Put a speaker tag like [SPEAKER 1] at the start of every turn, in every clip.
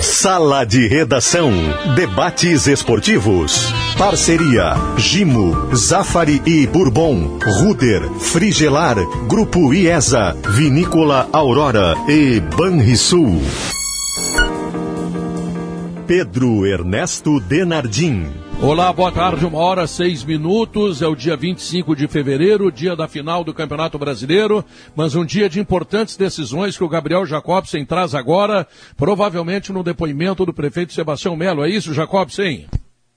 [SPEAKER 1] Sala de Redação. Debates esportivos. Parceria. Gimo, Zafari e Bourbon. Ruder, Frigelar, Grupo IESA, Vinícola Aurora e Banrisul. Pedro Ernesto Denardim.
[SPEAKER 2] Olá, boa tarde, uma hora seis minutos. É o dia 25 de fevereiro, dia da final do Campeonato Brasileiro, mas um dia de importantes decisões que o Gabriel Jacobsen traz agora, provavelmente no depoimento do prefeito Sebastião Melo. É isso, Jacobsen?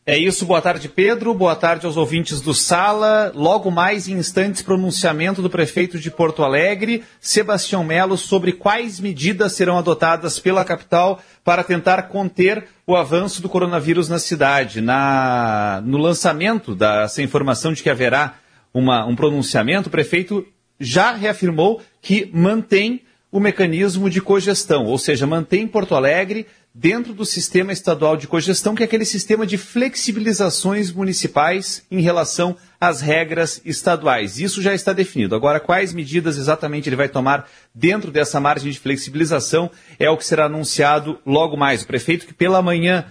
[SPEAKER 3] É isso, boa tarde Pedro, boa tarde aos ouvintes do Sala. Logo mais em instantes, pronunciamento do prefeito de Porto Alegre, Sebastião Melo, sobre quais medidas serão adotadas pela capital para tentar conter o avanço do coronavírus na cidade. Na, no lançamento dessa informação de que haverá uma, um pronunciamento, o prefeito já reafirmou que mantém o mecanismo de cogestão, ou seja, mantém Porto Alegre dentro do sistema estadual de cogestão, que é aquele sistema de flexibilizações municipais em relação às regras estaduais. Isso já está definido. Agora, quais medidas exatamente ele vai tomar dentro dessa margem de flexibilização é o que será anunciado logo mais. O prefeito que pela manhã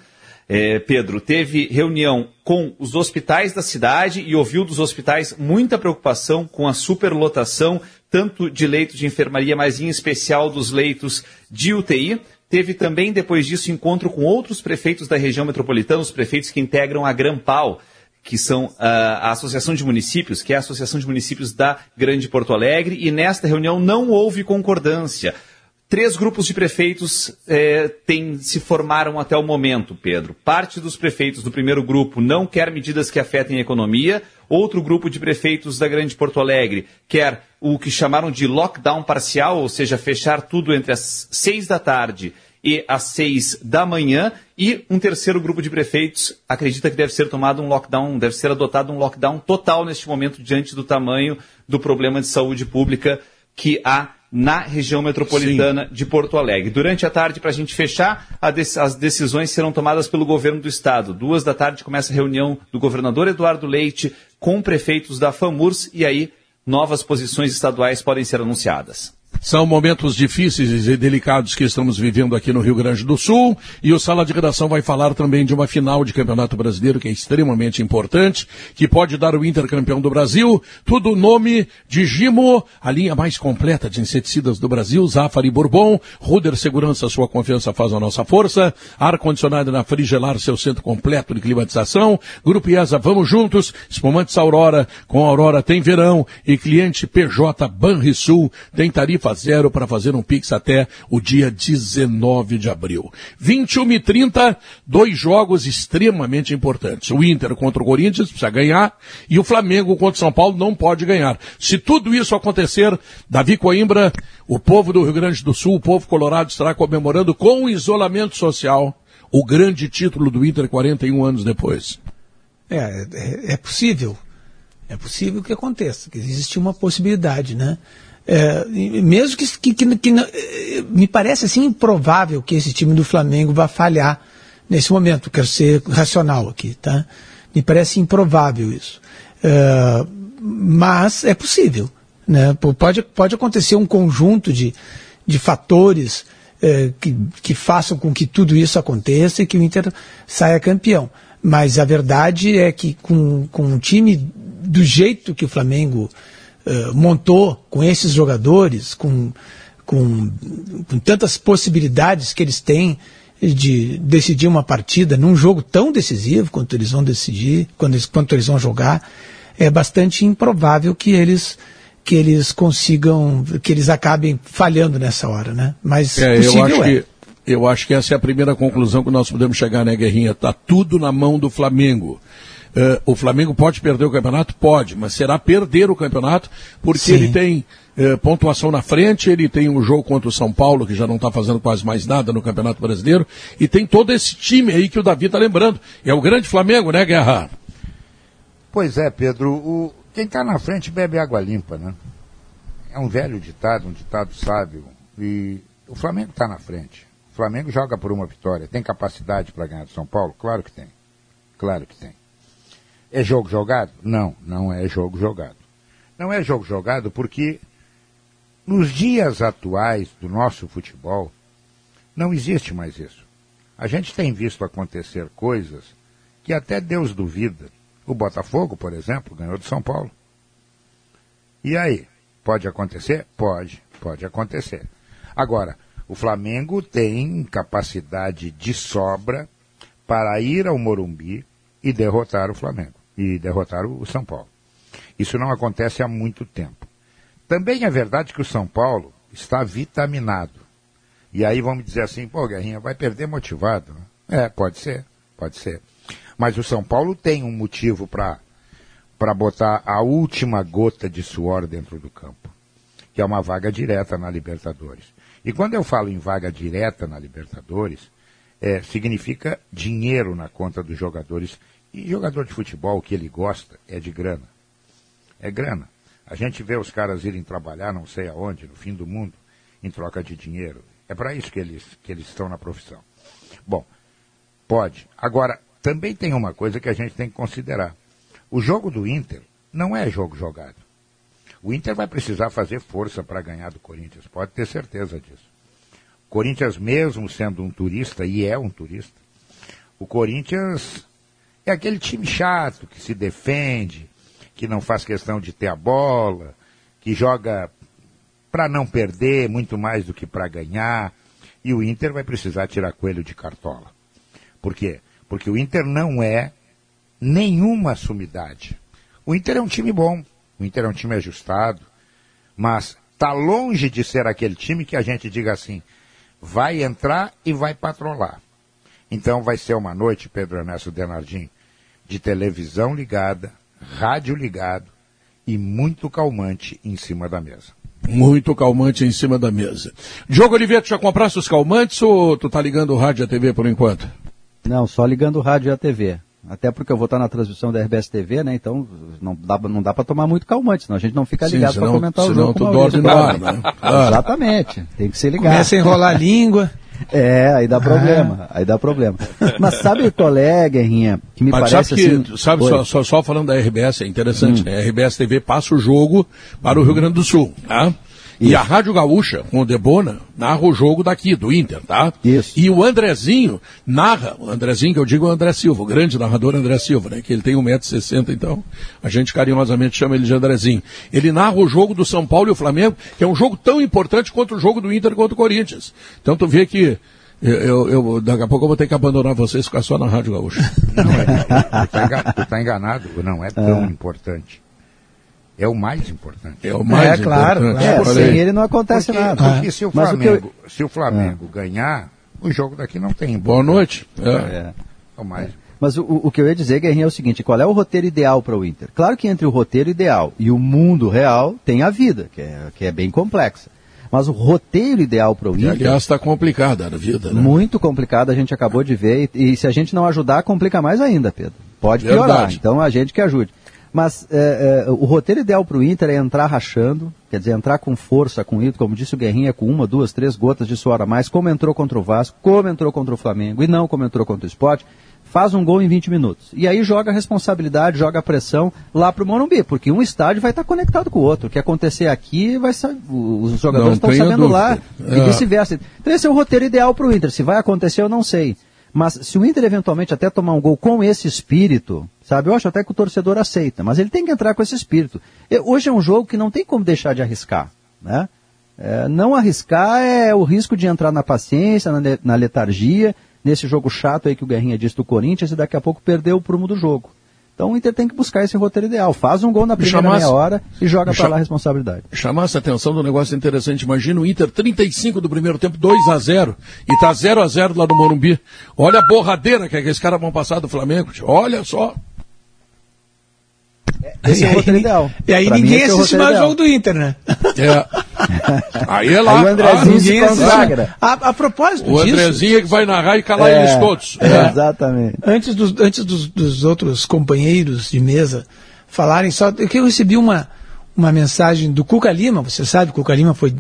[SPEAKER 3] é, Pedro, teve reunião com os hospitais da cidade e ouviu dos hospitais muita preocupação com a superlotação, tanto de leitos de enfermaria, mas em especial dos leitos de UTI. Teve também, depois disso, encontro com outros prefeitos da região metropolitana, os prefeitos que integram a Grampal, que são uh, a Associação de Municípios, que é a Associação de Municípios da Grande Porto Alegre, e nesta reunião não houve concordância. Três grupos de prefeitos eh, tem, se formaram até o momento, Pedro. Parte dos prefeitos do primeiro grupo não quer medidas que afetem a economia. Outro grupo de prefeitos da Grande Porto Alegre quer o que chamaram de lockdown parcial, ou seja, fechar tudo entre as seis da tarde e às seis da manhã. E um terceiro grupo de prefeitos acredita que deve ser tomado um lockdown, deve ser adotado um lockdown total neste momento diante do tamanho do problema de saúde pública que há na região metropolitana Sim. de Porto Alegre. Durante a tarde, para a gente fechar, as decisões serão tomadas pelo governo do estado. Duas da tarde começa a reunião do governador Eduardo Leite com prefeitos da FAMURS e aí novas posições estaduais podem ser anunciadas.
[SPEAKER 2] São momentos difíceis e delicados que estamos vivendo aqui no Rio Grande do Sul. E o Sala de Redação vai falar também de uma final de Campeonato Brasileiro que é extremamente importante, que pode dar o Inter campeão do Brasil, tudo nome de Gimo, a linha mais completa de inseticidas do Brasil, Zafari Bourbon, Ruder Segurança, sua confiança faz a nossa força, ar-condicionado na Frigelar, seu centro completo de climatização, Grupo IESA, vamos juntos, espumantes Aurora, com Aurora tem verão. E cliente PJ Banrisul tem tarifa zero para fazer um Pix até o dia 19 de abril. 21 e 30, dois jogos extremamente importantes. O Inter contra o Corinthians precisa ganhar e o Flamengo contra o São Paulo não pode ganhar. Se tudo isso acontecer, Davi Coimbra, o povo do Rio Grande do Sul, o povo colorado estará comemorando com o isolamento social o grande título do Inter 41 anos depois.
[SPEAKER 4] É, é, é possível. É possível que aconteça, que existe uma possibilidade, né? É, mesmo que, que, que, que, é, me parece assim improvável que esse time do Flamengo vá falhar nesse momento. Quero ser racional aqui, tá? Me parece improvável isso. É, mas é possível. Né? Pode, pode acontecer um conjunto de, de fatores é, que, que façam com que tudo isso aconteça e que o Inter saia campeão. Mas a verdade é que com, com um time do jeito que o Flamengo montou com esses jogadores, com, com, com tantas possibilidades que eles têm de decidir uma partida num jogo tão decisivo quanto eles vão decidir, quando eles, quanto eles vão jogar, é bastante improvável que eles que eles consigam, que eles acabem falhando nessa hora, né? Mas
[SPEAKER 2] é, eu acho é. que eu acho que essa é a primeira conclusão que nós podemos chegar, né, Guerrinha? Tá tudo na mão do Flamengo. Uh, o Flamengo pode perder o campeonato? Pode, mas será perder o campeonato porque Sim. ele tem uh, pontuação na frente, ele tem um jogo contra o São Paulo, que já não está fazendo quase mais nada no Campeonato Brasileiro, e tem todo esse time aí que o Davi está lembrando. É o grande Flamengo, né, Guerra?
[SPEAKER 5] Pois é, Pedro. O... Quem está na frente bebe água limpa, né? É um velho ditado, um ditado sábio. E o Flamengo está na frente. O Flamengo joga por uma vitória. Tem capacidade para ganhar do São Paulo? Claro que tem. Claro que tem. É jogo jogado? Não, não é jogo jogado. Não é jogo jogado porque nos dias atuais do nosso futebol não existe mais isso. a gente tem visto acontecer coisas que até Deus duvida. O Botafogo, por exemplo, ganhou de São Paulo. E aí? Pode acontecer? Pode, pode acontecer. Agora, o Flamengo tem capacidade de sobra para ir ao Morumbi e derrotar o Flamengo e derrotar o São Paulo. Isso não acontece há muito tempo. Também é verdade que o São Paulo está vitaminado. E aí vamos dizer assim, pô, Guerrinha, vai perder motivado. É, pode ser, pode ser. Mas o São Paulo tem um motivo para para botar a última gota de suor dentro do campo, que é uma vaga direta na Libertadores. E quando eu falo em vaga direta na Libertadores, é, significa dinheiro na conta dos jogadores. E jogador de futebol, o que ele gosta é de grana. É grana. A gente vê os caras irem trabalhar não sei aonde, no fim do mundo, em troca de dinheiro. É para isso que eles, que eles estão na profissão. Bom, pode. Agora, também tem uma coisa que a gente tem que considerar. O jogo do Inter não é jogo jogado. O Inter vai precisar fazer força para ganhar do Corinthians, pode ter certeza disso. O Corinthians, mesmo sendo um turista, e é um turista, o Corinthians é aquele time chato que se defende, que não faz questão de ter a bola, que joga para não perder muito mais do que para ganhar. E o Inter vai precisar tirar coelho de cartola. Por quê? Porque o Inter não é nenhuma sumidade. O Inter é um time bom, o Inter é um time ajustado, mas está longe de ser aquele time que a gente diga assim, vai entrar e vai patrolar. Então vai ser uma noite, Pedro Ernesto Denardim, de televisão ligada, rádio ligado e muito calmante em cima da mesa.
[SPEAKER 2] Muito calmante em cima da mesa. Diogo Oliveira, tu já compraste os calmantes ou tu tá ligando o rádio e a TV por enquanto?
[SPEAKER 6] Não, só ligando o rádio e a TV. Até porque eu vou estar na transmissão da RBS TV, né? Então não dá, não dá para tomar muito calmante, senão a gente não fica ligado para comentar o jogo.
[SPEAKER 2] Senão tu dorme no ar, né?
[SPEAKER 6] Exatamente, tem que ser ligado.
[SPEAKER 4] Começa a enrolar a língua.
[SPEAKER 6] É, aí dá problema, ah. aí dá problema. Mas sabe qual é, Guerrinha, que me Mas parece
[SPEAKER 2] sabe que,
[SPEAKER 6] assim...
[SPEAKER 2] Sabe, só, só, só, falando da RBS, é interessante, hum. né? A RBS TV passa o jogo para o Rio Grande do Sul, tá? E a Rádio Gaúcha, com o Debona, narra o jogo daqui, do Inter, tá?
[SPEAKER 6] Isso.
[SPEAKER 2] E o Andrezinho narra, o Andrezinho que eu digo é o André Silva, o grande narrador André Silva, né? Que ele tem 1,60m, então a gente carinhosamente chama ele de Andrezinho. Ele narra o jogo do São Paulo e o Flamengo, que é um jogo tão importante quanto o jogo do Inter contra o Corinthians. Então tu vê que eu, eu, eu, daqui a pouco eu vou ter que abandonar vocês e ficar só na Rádio Gaúcha.
[SPEAKER 5] Não, é, tu tá enganado, não é tão é. importante. É o mais importante.
[SPEAKER 2] É o mais
[SPEAKER 6] é, claro, importante. Claro. É, sem ele não acontece
[SPEAKER 5] porque,
[SPEAKER 6] nada.
[SPEAKER 5] Porque se o Flamengo, o eu... se o Flamengo é. ganhar, o jogo daqui não tem.
[SPEAKER 2] Boa noite.
[SPEAKER 6] É. é. o mais. Mas o, o, que eu ia dizer, Guerrinha, é o seguinte: qual é o roteiro ideal para o Inter? Claro que entre o roteiro ideal e o mundo real tem a vida, que é, que é bem complexa. Mas o roteiro ideal para o Inter.
[SPEAKER 2] aliás, está complicada a vida, né?
[SPEAKER 6] Muito complicada, a gente acabou de ver. E, e, se a gente não ajudar, complica mais ainda, Pedro. Pode piorar. Verdade. Então a gente que ajude. Mas é, é, o roteiro ideal para o Inter é entrar rachando, quer dizer, entrar com força, com isso, como disse o Guerrinha, com uma, duas, três gotas de suor a mais, como entrou contra o Vasco, como entrou contra o Flamengo e não como entrou contra o Sport, faz um gol em 20 minutos. E aí joga a responsabilidade, joga a pressão lá para o Morumbi, porque um estádio vai estar conectado com o outro. O que acontecer aqui, vai os jogadores estão sabendo dúvida. lá é. e vice-versa. Então esse é o roteiro ideal para o Inter. Se vai acontecer, eu não sei. Mas se o Inter eventualmente até tomar um gol com esse espírito, sabe, eu acho até que o torcedor aceita, mas ele tem que entrar com esse espírito. Hoje é um jogo que não tem como deixar de arriscar, né? É, não arriscar é o risco de entrar na paciência, na, na letargia, nesse jogo chato aí que o Guerrinha disse do Corinthians e daqui a pouco perder o prumo do jogo. Então o Inter tem que buscar esse roteiro ideal. Faz um gol na primeira chamasse, meia hora e joga para lá a responsabilidade.
[SPEAKER 2] Chamasse a atenção do negócio interessante. Imagina o Inter 35 do primeiro tempo, 2 a 0 E tá 0 a 0 lá no Morumbi. Olha a borradeira que esses caras vão passar do Flamengo. Olha só.
[SPEAKER 6] Esse é o roteiro ideal.
[SPEAKER 4] E aí pra ninguém é assiste mais o jogo do Inter, né?
[SPEAKER 2] É. Aí é lá.
[SPEAKER 6] Aí o Andrezinho ah, se consagra.
[SPEAKER 4] A, a, propósito
[SPEAKER 2] o disso... O Andrezinho é que vai narrar e calar é, eles todos.
[SPEAKER 6] É. é. Exatamente.
[SPEAKER 4] Antes, dos, antes dos, dos outros companheiros de mesa falarem, só que eu recebi uma, uma mensagem do Cuca Lima, você sabe, o Cuca Lima foi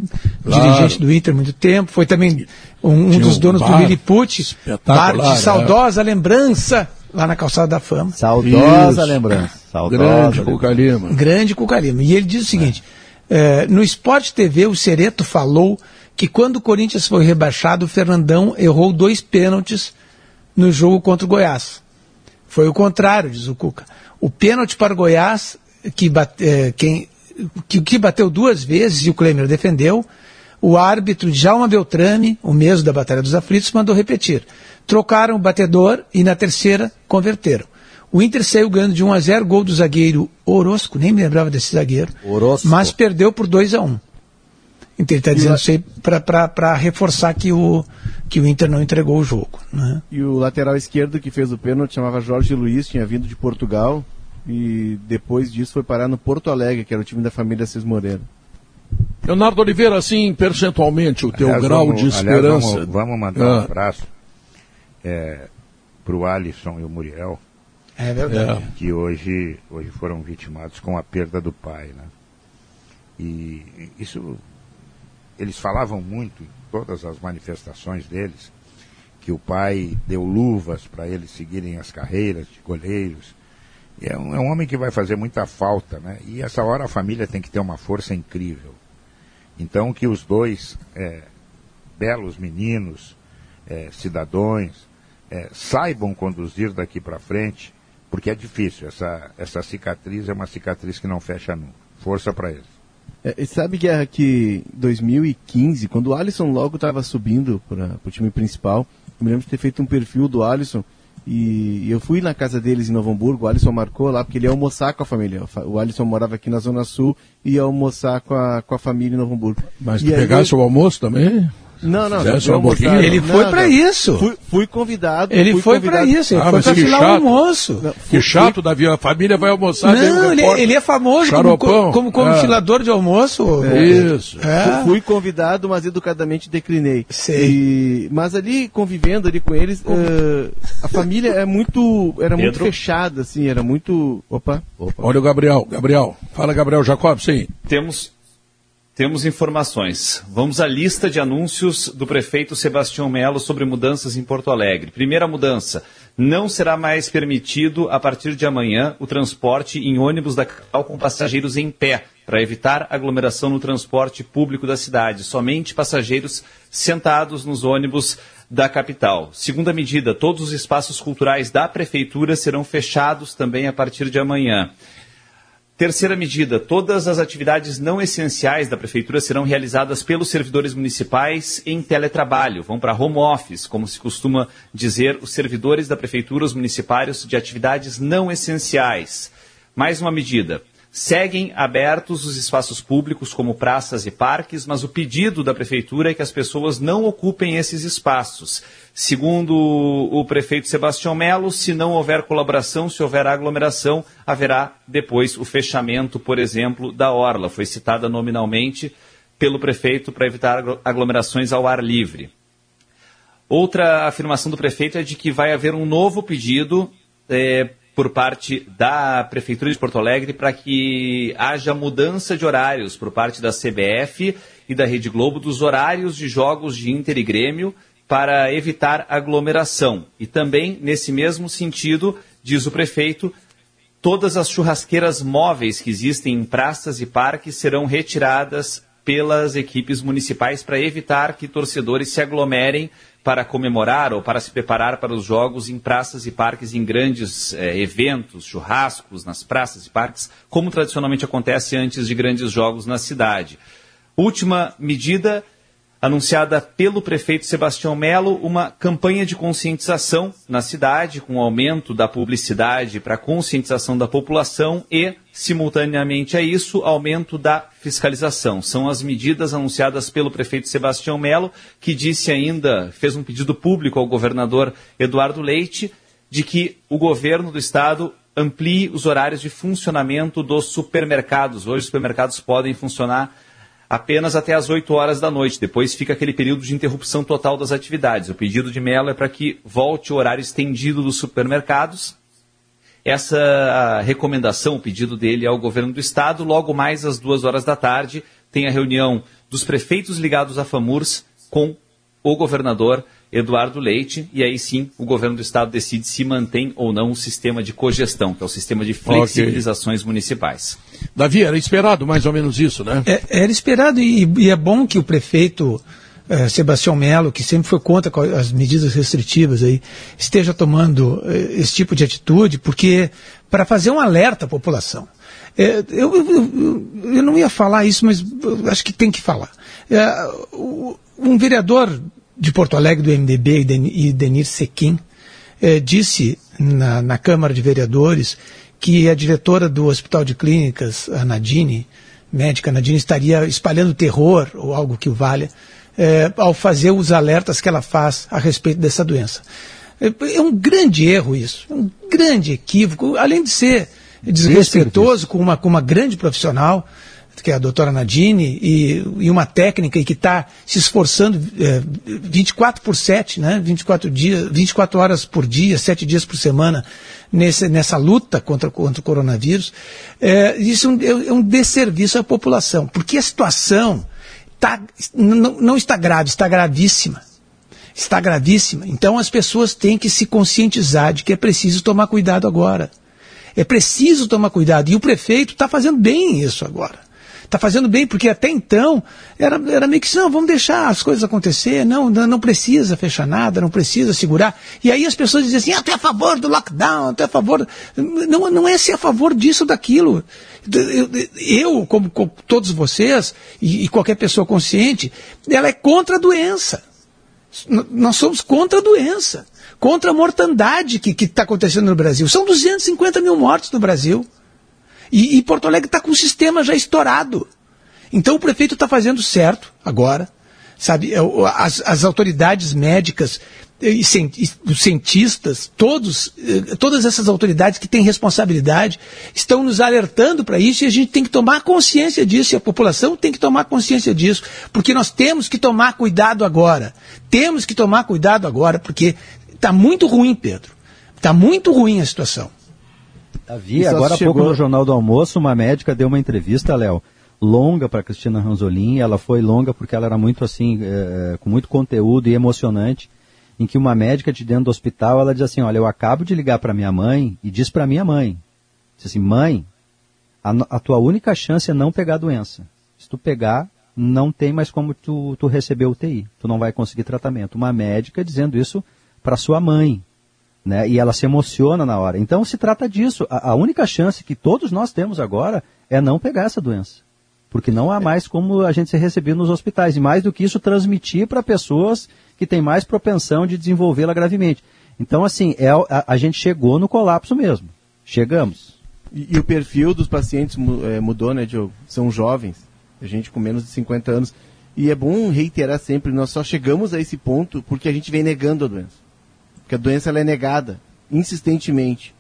[SPEAKER 4] claro. dirigente do Inter há muito tempo, foi também um, um dos donos bar, do Lilliput, bar de saudosa é. lembrança lá na Calçada da Fama.
[SPEAKER 6] Saudosa Isso. lembrança. Saudosa
[SPEAKER 2] Grande Cuca Lima.
[SPEAKER 4] Grande Cuca Lima. E ele diz o seguinte, é. no Sport TV o Sereto falou que quando o Corinthians foi rebaixado, o Fernandão errou dois pênaltis no jogo contra o Goiás. Foi o contrário, diz o Cuca. O pênalti para o Goiás, que, bate, eh, quem, que, que bateu duas vezes e o Klemer defendeu, o árbitro Jalma Beltrame, o mesmo da Batalha dos Aflitos, mandou repetir. Trocaram o batedor e na terceira converteram. O Inter saiu ganhando de 1 a 0 gol do zagueiro Orosco, nem me lembrava desse zagueiro,
[SPEAKER 6] Orosco.
[SPEAKER 4] mas perdeu por 2 a 1 Então ele está dizendo isso aí para reforçar que o, que o Inter não entregou o jogo. Né?
[SPEAKER 7] E o lateral esquerdo que fez o pênalti chamava Jorge Luiz, tinha vindo de Portugal e depois disso foi parar no Porto Alegre, que era o time da família Cis Moreira.
[SPEAKER 2] Leonardo Oliveira, assim, percentualmente, o teu aliás, grau
[SPEAKER 5] vamos,
[SPEAKER 2] de esperança.
[SPEAKER 5] Aliás, vamos, vamos, mandar ah. um abraço é, para o Alisson e o Muriel.
[SPEAKER 4] É verdade.
[SPEAKER 5] Que hoje, hoje foram vitimados com a perda do pai, né? E isso, eles falavam muito em todas as manifestações deles, que o pai deu luvas para eles seguirem as carreiras de goleiros. É um, é um, homem que vai fazer muita falta, né? E essa hora a família tem que ter uma força incrível. Então que os dois é, belos meninos, é, cidadãos, é, saibam conduzir daqui para frente porque é difícil. Essa, essa cicatriz é uma cicatriz que não fecha nunca. Força para eles.
[SPEAKER 7] É, e sabe que, é que 2015, quando o Alisson logo estava subindo para o time principal, eu me lembro de ter feito um perfil do Alisson e eu fui na casa deles em Novo Hamburgo, o Alisson marcou lá, porque ele ia almoçar com a família. O Alisson morava aqui na Zona Sul e ia almoçar com a, com a família em Novo Hamburgo.
[SPEAKER 2] Mas tu pegasse eu... o almoço também?
[SPEAKER 7] Não, não,
[SPEAKER 2] não.
[SPEAKER 4] Um ele foi para isso.
[SPEAKER 7] Fui, fui, convidado.
[SPEAKER 4] Ele
[SPEAKER 7] fui
[SPEAKER 4] foi para isso. Ele
[SPEAKER 2] ah,
[SPEAKER 4] foi para filar o almoço.
[SPEAKER 2] Não, que chato, Davi. A família vai almoçar.
[SPEAKER 4] Não, ele, ele, é famoso como, como, como é. filador de almoço.
[SPEAKER 2] É. Isso.
[SPEAKER 7] É. Fui convidado, mas educadamente declinei.
[SPEAKER 4] Sei.
[SPEAKER 7] E, mas ali, convivendo ali com eles, uh, a família é muito, era Pedro? muito fechada, assim, era muito... Opa,
[SPEAKER 2] opa. Olha o Gabriel. Gabriel. Fala, Gabriel Jacob, sim.
[SPEAKER 3] Temos temos informações. Vamos à lista de anúncios do prefeito Sebastião Melo sobre mudanças em Porto Alegre. Primeira mudança: não será mais permitido, a partir de amanhã, o transporte em ônibus da capital com passageiros em pé, para evitar aglomeração no transporte público da cidade. Somente passageiros sentados nos ônibus da capital. Segunda medida: todos os espaços culturais da prefeitura serão fechados também a partir de amanhã. Terceira medida: todas as atividades não essenciais da Prefeitura serão realizadas pelos servidores municipais em teletrabalho, vão para home office, como se costuma dizer os servidores da Prefeitura, os municipários de atividades não essenciais. Mais uma medida: Seguem abertos os espaços públicos como praças e parques, mas o pedido da prefeitura é que as pessoas não ocupem esses espaços. Segundo o prefeito Sebastião Melo, se não houver colaboração, se houver aglomeração, haverá depois o fechamento, por exemplo, da orla. Foi citada nominalmente pelo prefeito para evitar aglomerações ao ar livre. Outra afirmação do prefeito é de que vai haver um novo pedido é, por parte da Prefeitura de Porto Alegre para que haja mudança de horários por parte da CBF e da Rede Globo dos horários de jogos de Inter e Grêmio para evitar aglomeração. E também, nesse mesmo sentido, diz o prefeito, todas as churrasqueiras móveis que existem em praças e parques serão retiradas pelas equipes municipais para evitar que torcedores se aglomerem para comemorar ou para se preparar para os jogos em praças e parques, em grandes eh, eventos, churrascos nas praças e parques, como tradicionalmente acontece antes de grandes jogos na cidade. Última medida anunciada pelo prefeito Sebastião Melo uma campanha de conscientização na cidade, com aumento da publicidade para conscientização da população e, simultaneamente a isso, aumento da fiscalização. São as medidas anunciadas pelo prefeito Sebastião Melo, que disse ainda, fez um pedido público ao governador Eduardo Leite, de que o governo do estado amplie os horários de funcionamento dos supermercados. Hoje os supermercados podem funcionar apenas até as 8 horas da noite. Depois fica aquele período de interrupção total das atividades. O pedido de Mello é para que volte o horário estendido dos supermercados. Essa recomendação, o pedido dele ao governo do estado, logo mais às duas horas da tarde, tem a reunião dos prefeitos ligados à FAMURS com o governador Eduardo Leite, e aí sim o governo do estado decide se mantém ou não o sistema de cogestão, que é o sistema de flexibilizações okay. municipais.
[SPEAKER 2] Davi, era esperado mais ou menos isso, né?
[SPEAKER 4] É, era esperado e, e, é bom que o prefeito eh, Sebastião Melo, que sempre foi contra as medidas restritivas aí, esteja tomando eh, esse tipo de atitude, porque para fazer um alerta à população. É, eu, eu, eu, não ia falar isso, mas acho que tem que falar. É, um vereador de Porto Alegre, do MDB, e Denir Sequim, é, disse na, na, Câmara de Vereadores que a diretora do Hospital de Clínicas, a Nadine, médica Nadine, estaria espalhando terror, ou algo que o valha, é, ao fazer os alertas que ela faz a respeito dessa doença. É, é um grande erro isso, é um grande equívoco, além de ser desrespeitoso com uma, com uma grande profissional, que é a doutora Nadine, e, e uma técnica e que está se esforçando é, 24 por 7, né, 24, dias, 24 horas por dia, 7 dias por semana, nesse, nessa luta contra, contra o coronavírus, é, isso é um, é um desserviço à população, porque a situação tá, não, não está grave, está gravíssima. Está gravíssima. Então as pessoas têm que se conscientizar de que é preciso tomar cuidado agora. É preciso tomar cuidado. E o prefeito está fazendo bem isso agora. Está fazendo bem, porque até então era, era meio que não, vamos deixar as coisas acontecer, não, não precisa fechar nada, não precisa segurar. E aí as pessoas dizem assim, ah, tu é a favor do lockdown, tu é a favor. Não, não é ser a favor disso ou daquilo. Eu, eu como, como, todos vocês, e, e qualquer pessoa consciente, ela é contra a doença. Nós somos contra a doença contra a mortandade que está acontecendo no Brasil. São 250 mil mortos no Brasil. E, e Porto Alegre está com o sistema já estourado. Então o prefeito está fazendo certo agora. Sabe, é, as, as autoridades médicas e os cientistas, todos, eh, todas essas autoridades que têm responsabilidade, estão nos alertando para isso e a gente tem que tomar consciência disso, e a população tem que tomar consciência disso, porque nós temos que tomar cuidado agora. Temos que tomar cuidado agora, porque Está muito ruim, Pedro. Está muito ruim a situação.
[SPEAKER 6] Havia, agora há chegou... pouco no Jornal do Almoço, uma médica deu uma entrevista, Léo, longa para Cristina Ranzolin. Ela foi longa porque ela era muito assim, é, com muito conteúdo e emocionante. Em que uma médica de dentro do hospital, ela diz assim: Olha, eu acabo de ligar para minha mãe e diz para minha mãe: Diz assim, mãe, a, a, tua única chance é não pegar a doença. Se tu pegar, não tem mais como tu, tu receber UTI. Tu não vai conseguir tratamento. Uma médica dizendo isso para sua mãe, né? E ela se emociona na hora. Então se trata disso. A, a, única chance que todos nós temos agora é não pegar essa doença. Porque não há mais como a gente ser recebido nos hospitais. E mais do que isso, transmitir para pessoas que têm mais propensão de desenvolvê-la gravemente. Então, assim, é, a, a, gente chegou no colapso mesmo. Chegamos.
[SPEAKER 7] E, e o perfil dos pacientes é, mudou, né, Diogo? São jovens. A gente com menos de 50 anos. E é bom reiterar sempre, nós só chegamos a esse ponto porque a gente vem negando a doença que a doença é negada insistentemente.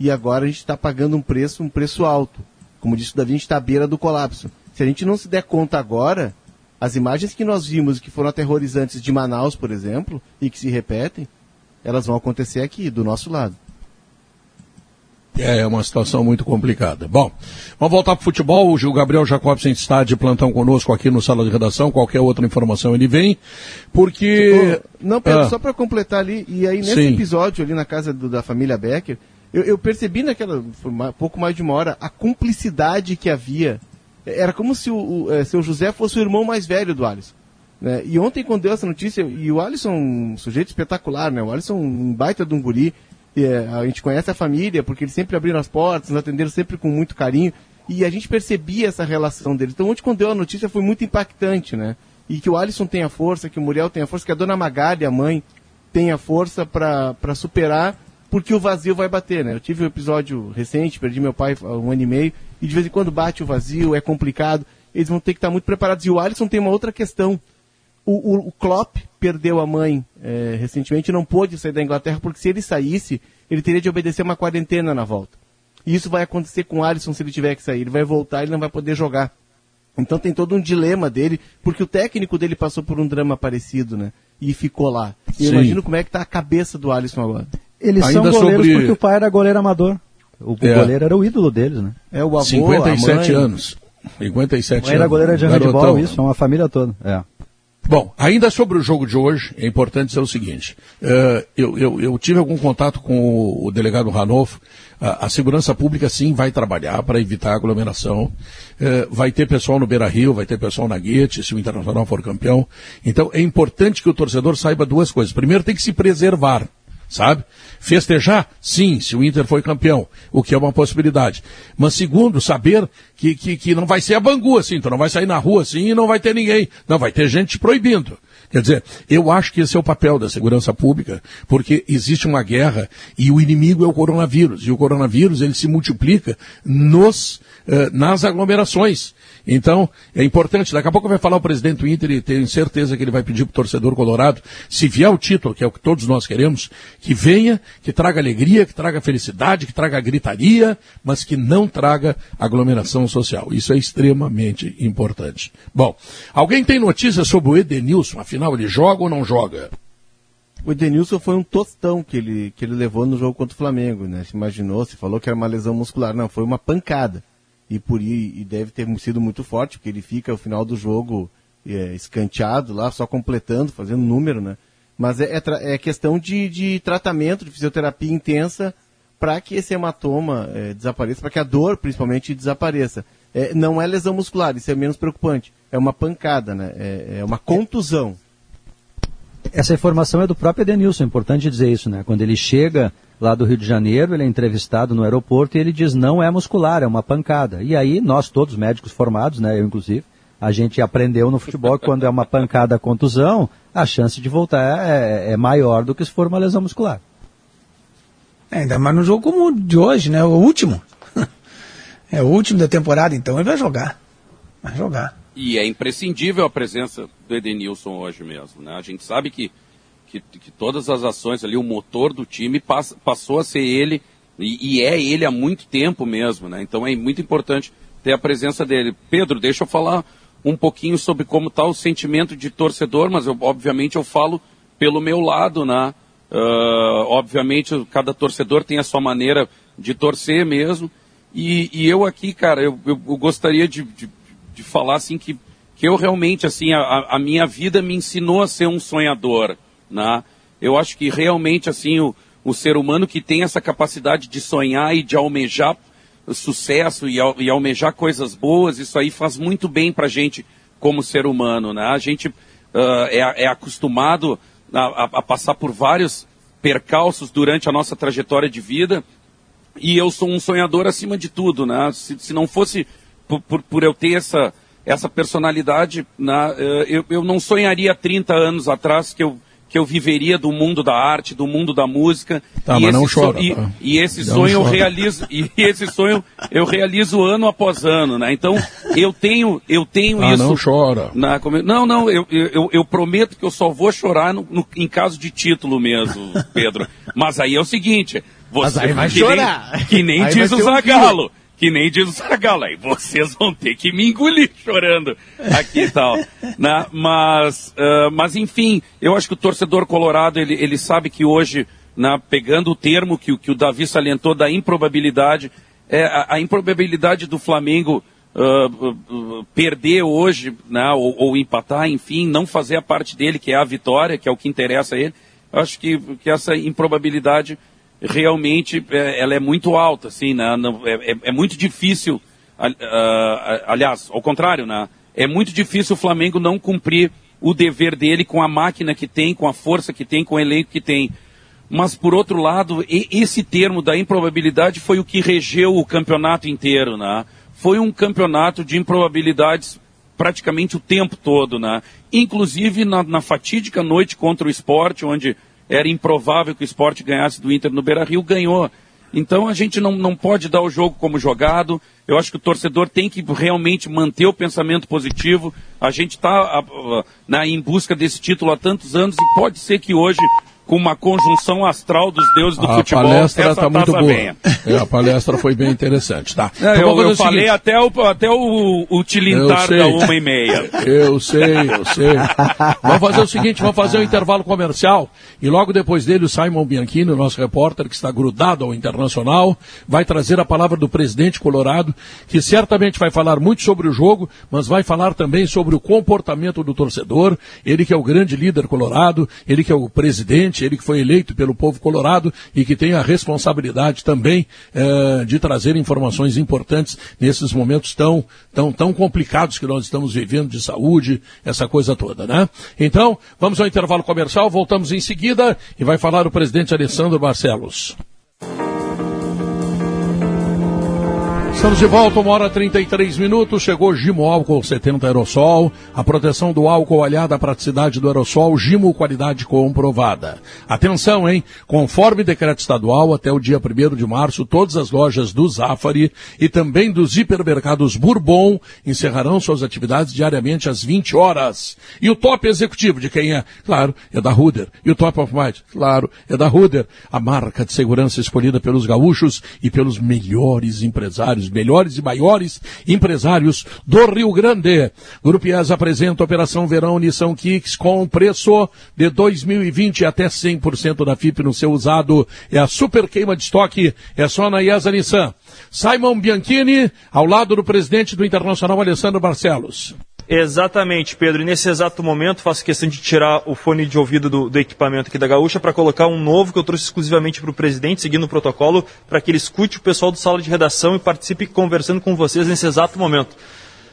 [SPEAKER 7] E agora a gente está pagando um preço, um preço alto. Como disse o Davi, a gente está à beira do colapso. Se a gente não se der conta agora, as imagens que nós vimos que foram aterrorizantes de Manaus, por exemplo, e que se repetem, elas vão acontecer aqui, do nosso lado.
[SPEAKER 2] É, é uma situação muito complicada. Bom, vamos voltar para o futebol. O Gabriel Jacobsen está de plantão conosco aqui no Sala de Redação. Qualquer outra informação ele vem, porque...
[SPEAKER 7] Não, Pedro, ah. só para completar ali, e aí nesse Sim. episódio ali na casa do, da família Becker, eu, eu percebi naquela, pouco mais de uma hora, a cumplicidade que havia. Era como se o, o é, seu José fosse o irmão mais velho do Alisson. Né? E ontem, quando deu essa notícia, e o Alisson, um sujeito espetacular, né? O Alisson, um baita de um guri, é, a gente conhece a família, porque eles sempre abriram as portas, nos atenderam sempre com muito carinho, e a gente percebia essa relação deles. Então, ontem, quando deu a notícia, foi muito impactante, né? E que o Alisson tenha força, que o Muriel tenha força, que a dona Magali, a mãe, tenha força para superar, porque o vazio vai bater, né? Eu tive um episódio recente, perdi meu pai há um ano e meio, e de vez em quando bate o vazio, é complicado, eles vão ter que estar muito preparados. E o Alisson tem uma outra questão. O, o, o Klopp perdeu a mãe é, recentemente, não pôde sair da Inglaterra, porque se ele saísse, ele teria de obedecer uma quarentena na volta. E isso vai acontecer com o Alisson se ele tiver que sair. Ele vai voltar e não vai poder jogar. Então tem todo um dilema dele, porque o técnico dele passou por um drama parecido, né? E ficou lá. E eu imagino como é que tá a cabeça do Alisson agora.
[SPEAKER 6] Eles Ainda são goleiros sobre... porque o pai era goleiro amador. O, é. goleiro era o ídolo deles, né?
[SPEAKER 2] É o avô, 57 anos. 57 anos.
[SPEAKER 6] Era goleiro de handebol, isso, é uma família toda. É.
[SPEAKER 2] Bom, ainda sobre o jogo de hoje, é importante dizer o seguinte: uh, eu, eu, eu, tive algum contato com o, o delegado Ranolfo. Uh, a segurança pública sim vai trabalhar para evitar aglomeração. Uh, vai ter pessoal no Beira Rio, vai ter pessoal na Guete, se o Internacional for campeão. Então é importante que o torcedor saiba duas coisas. Primeiro, tem que se preservar sabe? Festejar? Sim, se o Inter foi campeão, o que é uma possibilidade. Mas segundo, saber que, que, que não vai ser a Bangu assim, tu não vai sair na rua assim e não vai ter ninguém. Não, vai ter gente proibindo. Quer dizer, eu acho que esse é o papel da segurança pública, porque existe uma guerra e o inimigo é o coronavírus. E o coronavírus ele se multiplica nos, eh, nas aglomerações. Então, é importante, daqui a pouco vai falar o presidente do Inter e tenho certeza que ele vai pedir para o torcedor colorado, se vier o título, que é o que todos nós queremos, que venha, que traga alegria, que traga felicidade, que traga gritaria, mas que não traga aglomeração social. Isso é extremamente importante. Bom, alguém tem notícia sobre o Edenilson? Afinal, ele joga ou não joga?
[SPEAKER 7] O Edenilson foi um tostão que ele, que ele levou no jogo contra o Flamengo, né? Se imaginou, se falou que era uma lesão muscular. Não, foi uma pancada e por e deve ter sido muito forte, porque ele fica ao final do jogo é, escanteado lá, só completando, fazendo número, né? Mas é, é, é questão de, de, tratamento, de fisioterapia intensa, para que esse hematoma é, desapareça, para que a dor, principalmente, desapareça. É, não é lesão muscular, isso é menos preocupante. É uma pancada, né? É, é uma contusão.
[SPEAKER 6] Essa informação é do próprio Edenilson, é importante dizer isso, né? Quando ele chega lá do Rio de Janeiro, ele é entrevistado no aeroporto e ele diz não é muscular, é uma pancada. E aí nós todos médicos formados, né, eu inclusive, a gente aprendeu no futebol que quando é uma pancada contusão, a chance de voltar é, é maior do que se for uma lesão muscular.
[SPEAKER 4] É, ainda mais no jogo como o de hoje, né? O último. é o último da temporada, então ele vai jogar. Vai jogar.
[SPEAKER 8] E é imprescindível a presença do Edenilson hoje mesmo, né? A gente sabe que que, que todas as ações ali, o motor do time passou a ser ele, e, e, é ele há muito tempo mesmo, né? Então é muito importante ter a presença dele. Pedro, deixa eu falar um pouquinho sobre como está o sentimento de torcedor, mas eu, obviamente eu falo pelo meu lado, né? Uh, obviamente cada torcedor tem a sua maneira de torcer mesmo. E, e eu aqui, cara, eu, eu, eu gostaria de, de, de, falar assim que, que eu realmente, assim, a, a minha vida me ensinou a ser um sonhador. Né? Eu acho que realmente assim o, o ser humano que tem essa capacidade de sonhar e de almejar sucesso e, e almejar coisas boas, isso aí faz muito bem para a gente como ser humano. Né? A gente uh, é, é, acostumado a, a, passar por vários percalços durante a nossa trajetória de vida e eu sou um sonhador acima de tudo. Né? Se, se não fosse por, por, por eu ter essa, essa personalidade, né, eu, eu não sonharia 30 anos atrás que eu que eu viveria do mundo da arte, do mundo da música.
[SPEAKER 2] Tá, e mas não chora.
[SPEAKER 8] e, tá. e, esse não sonho chora. eu realizo, e esse sonho eu realizo ano após ano, né? Então eu tenho, eu tenho
[SPEAKER 2] ah,
[SPEAKER 8] isso.
[SPEAKER 2] Não chora.
[SPEAKER 8] Na, não, não, eu, eu, eu, prometo que eu só vou chorar no, no, em caso de título mesmo, Pedro. Mas aí é o seguinte, você
[SPEAKER 4] vai que chorar.
[SPEAKER 8] Nem, que nem diz o Zagalo que nem diz o Sagala, aí vocês vão ter que me engolir chorando aqui e tal. né? mas, uh, mas, enfim, eu acho que o torcedor colorado, ele, ele sabe que hoje, né, pegando o termo que, que o Davi salientou da improbabilidade, é, a, a improbabilidade do Flamengo uh, uh, perder hoje, né, ou, ou, empatar, enfim, não fazer a parte dele, que é a vitória, que é o que interessa a ele, eu acho que, que essa improbabilidade realmente é, ela é muito alta, assim, né? é, é, é, muito difícil, aliás, ao contrário, né? É muito difícil o Flamengo não cumprir o dever dele com a máquina que tem, com a força que tem, com o elenco que tem. Mas, por outro lado, esse termo da improbabilidade foi o que regeu o campeonato inteiro, né? Foi um campeonato de improbabilidades praticamente o tempo todo, né? Inclusive na, na fatídica noite contra o esporte, onde era improvável que o esporte ganhasse do Inter no Beira Rio, ganhou. Então a gente não, não pode dar o jogo como jogado. Eu acho que o torcedor tem que realmente manter o pensamento positivo. A gente está em busca desse título há tantos anos e pode ser que hoje com uma conjunção astral dos deuses do
[SPEAKER 2] a
[SPEAKER 8] futebol.
[SPEAKER 2] palestra está muito boa. É, a palestra foi bem interessante, tá?
[SPEAKER 8] Então, eu, eu falei seguinte. até o, até o, o tilintar da uma e meia.
[SPEAKER 2] Eu sei, eu sei. vamos fazer o seguinte, vamos fazer um intervalo comercial e logo depois dele o Simon Bianchini, nosso repórter que está grudado ao Internacional, vai trazer a palavra do presidente Colorado, que certamente vai falar muito sobre o jogo, mas vai falar também sobre o comportamento do torcedor, ele que é o grande líder colorado, ele que é o presidente, ele que foi eleito pelo povo colorado e que tem a responsabilidade também eh, de trazer informações importantes nesses momentos tão, tão, tão complicados que nós estamos vivendo de saúde, essa coisa toda, né? Então, vamos ao intervalo comercial, voltamos em seguida e vai falar o presidente Alessandro Barcelos. Estamos de volta, uma hora e 33 minutos. Chegou Gimo Álcool 70 Aerosol. A proteção do álcool aliada à praticidade do aerosol, Gimo qualidade comprovada. Atenção, hein? Conforme decreto estadual, até o dia 1 de março, todas as lojas do Zafari e também dos hipermercados Bourbon encerrarão suas atividades diariamente às 20 horas. E o top executivo de quem é? Claro, é da Ruder. E o top of mind? Claro, é da Ruder. A marca de segurança escolhida pelos gaúchos e pelos melhores empresários melhores e maiores empresários do Rio Grande. Grupo IES apresenta Operação Verão Nissan Kicks com preço de 2020 até 100% da FIP no seu usado. É a super queima de estoque, é só na IESA Nissan. Simon Bianchini, ao lado do presidente do Internacional Alessandro Barcelos.
[SPEAKER 9] Exatamente, Pedro. E nesse exato momento faço questão de tirar o fone de ouvido do, do equipamento aqui da Gaúcha para colocar um novo que eu trouxe exclusivamente para o presidente, seguindo o protocolo, para que ele escute o pessoal do sala de redação e participe conversando com vocês nesse exato momento.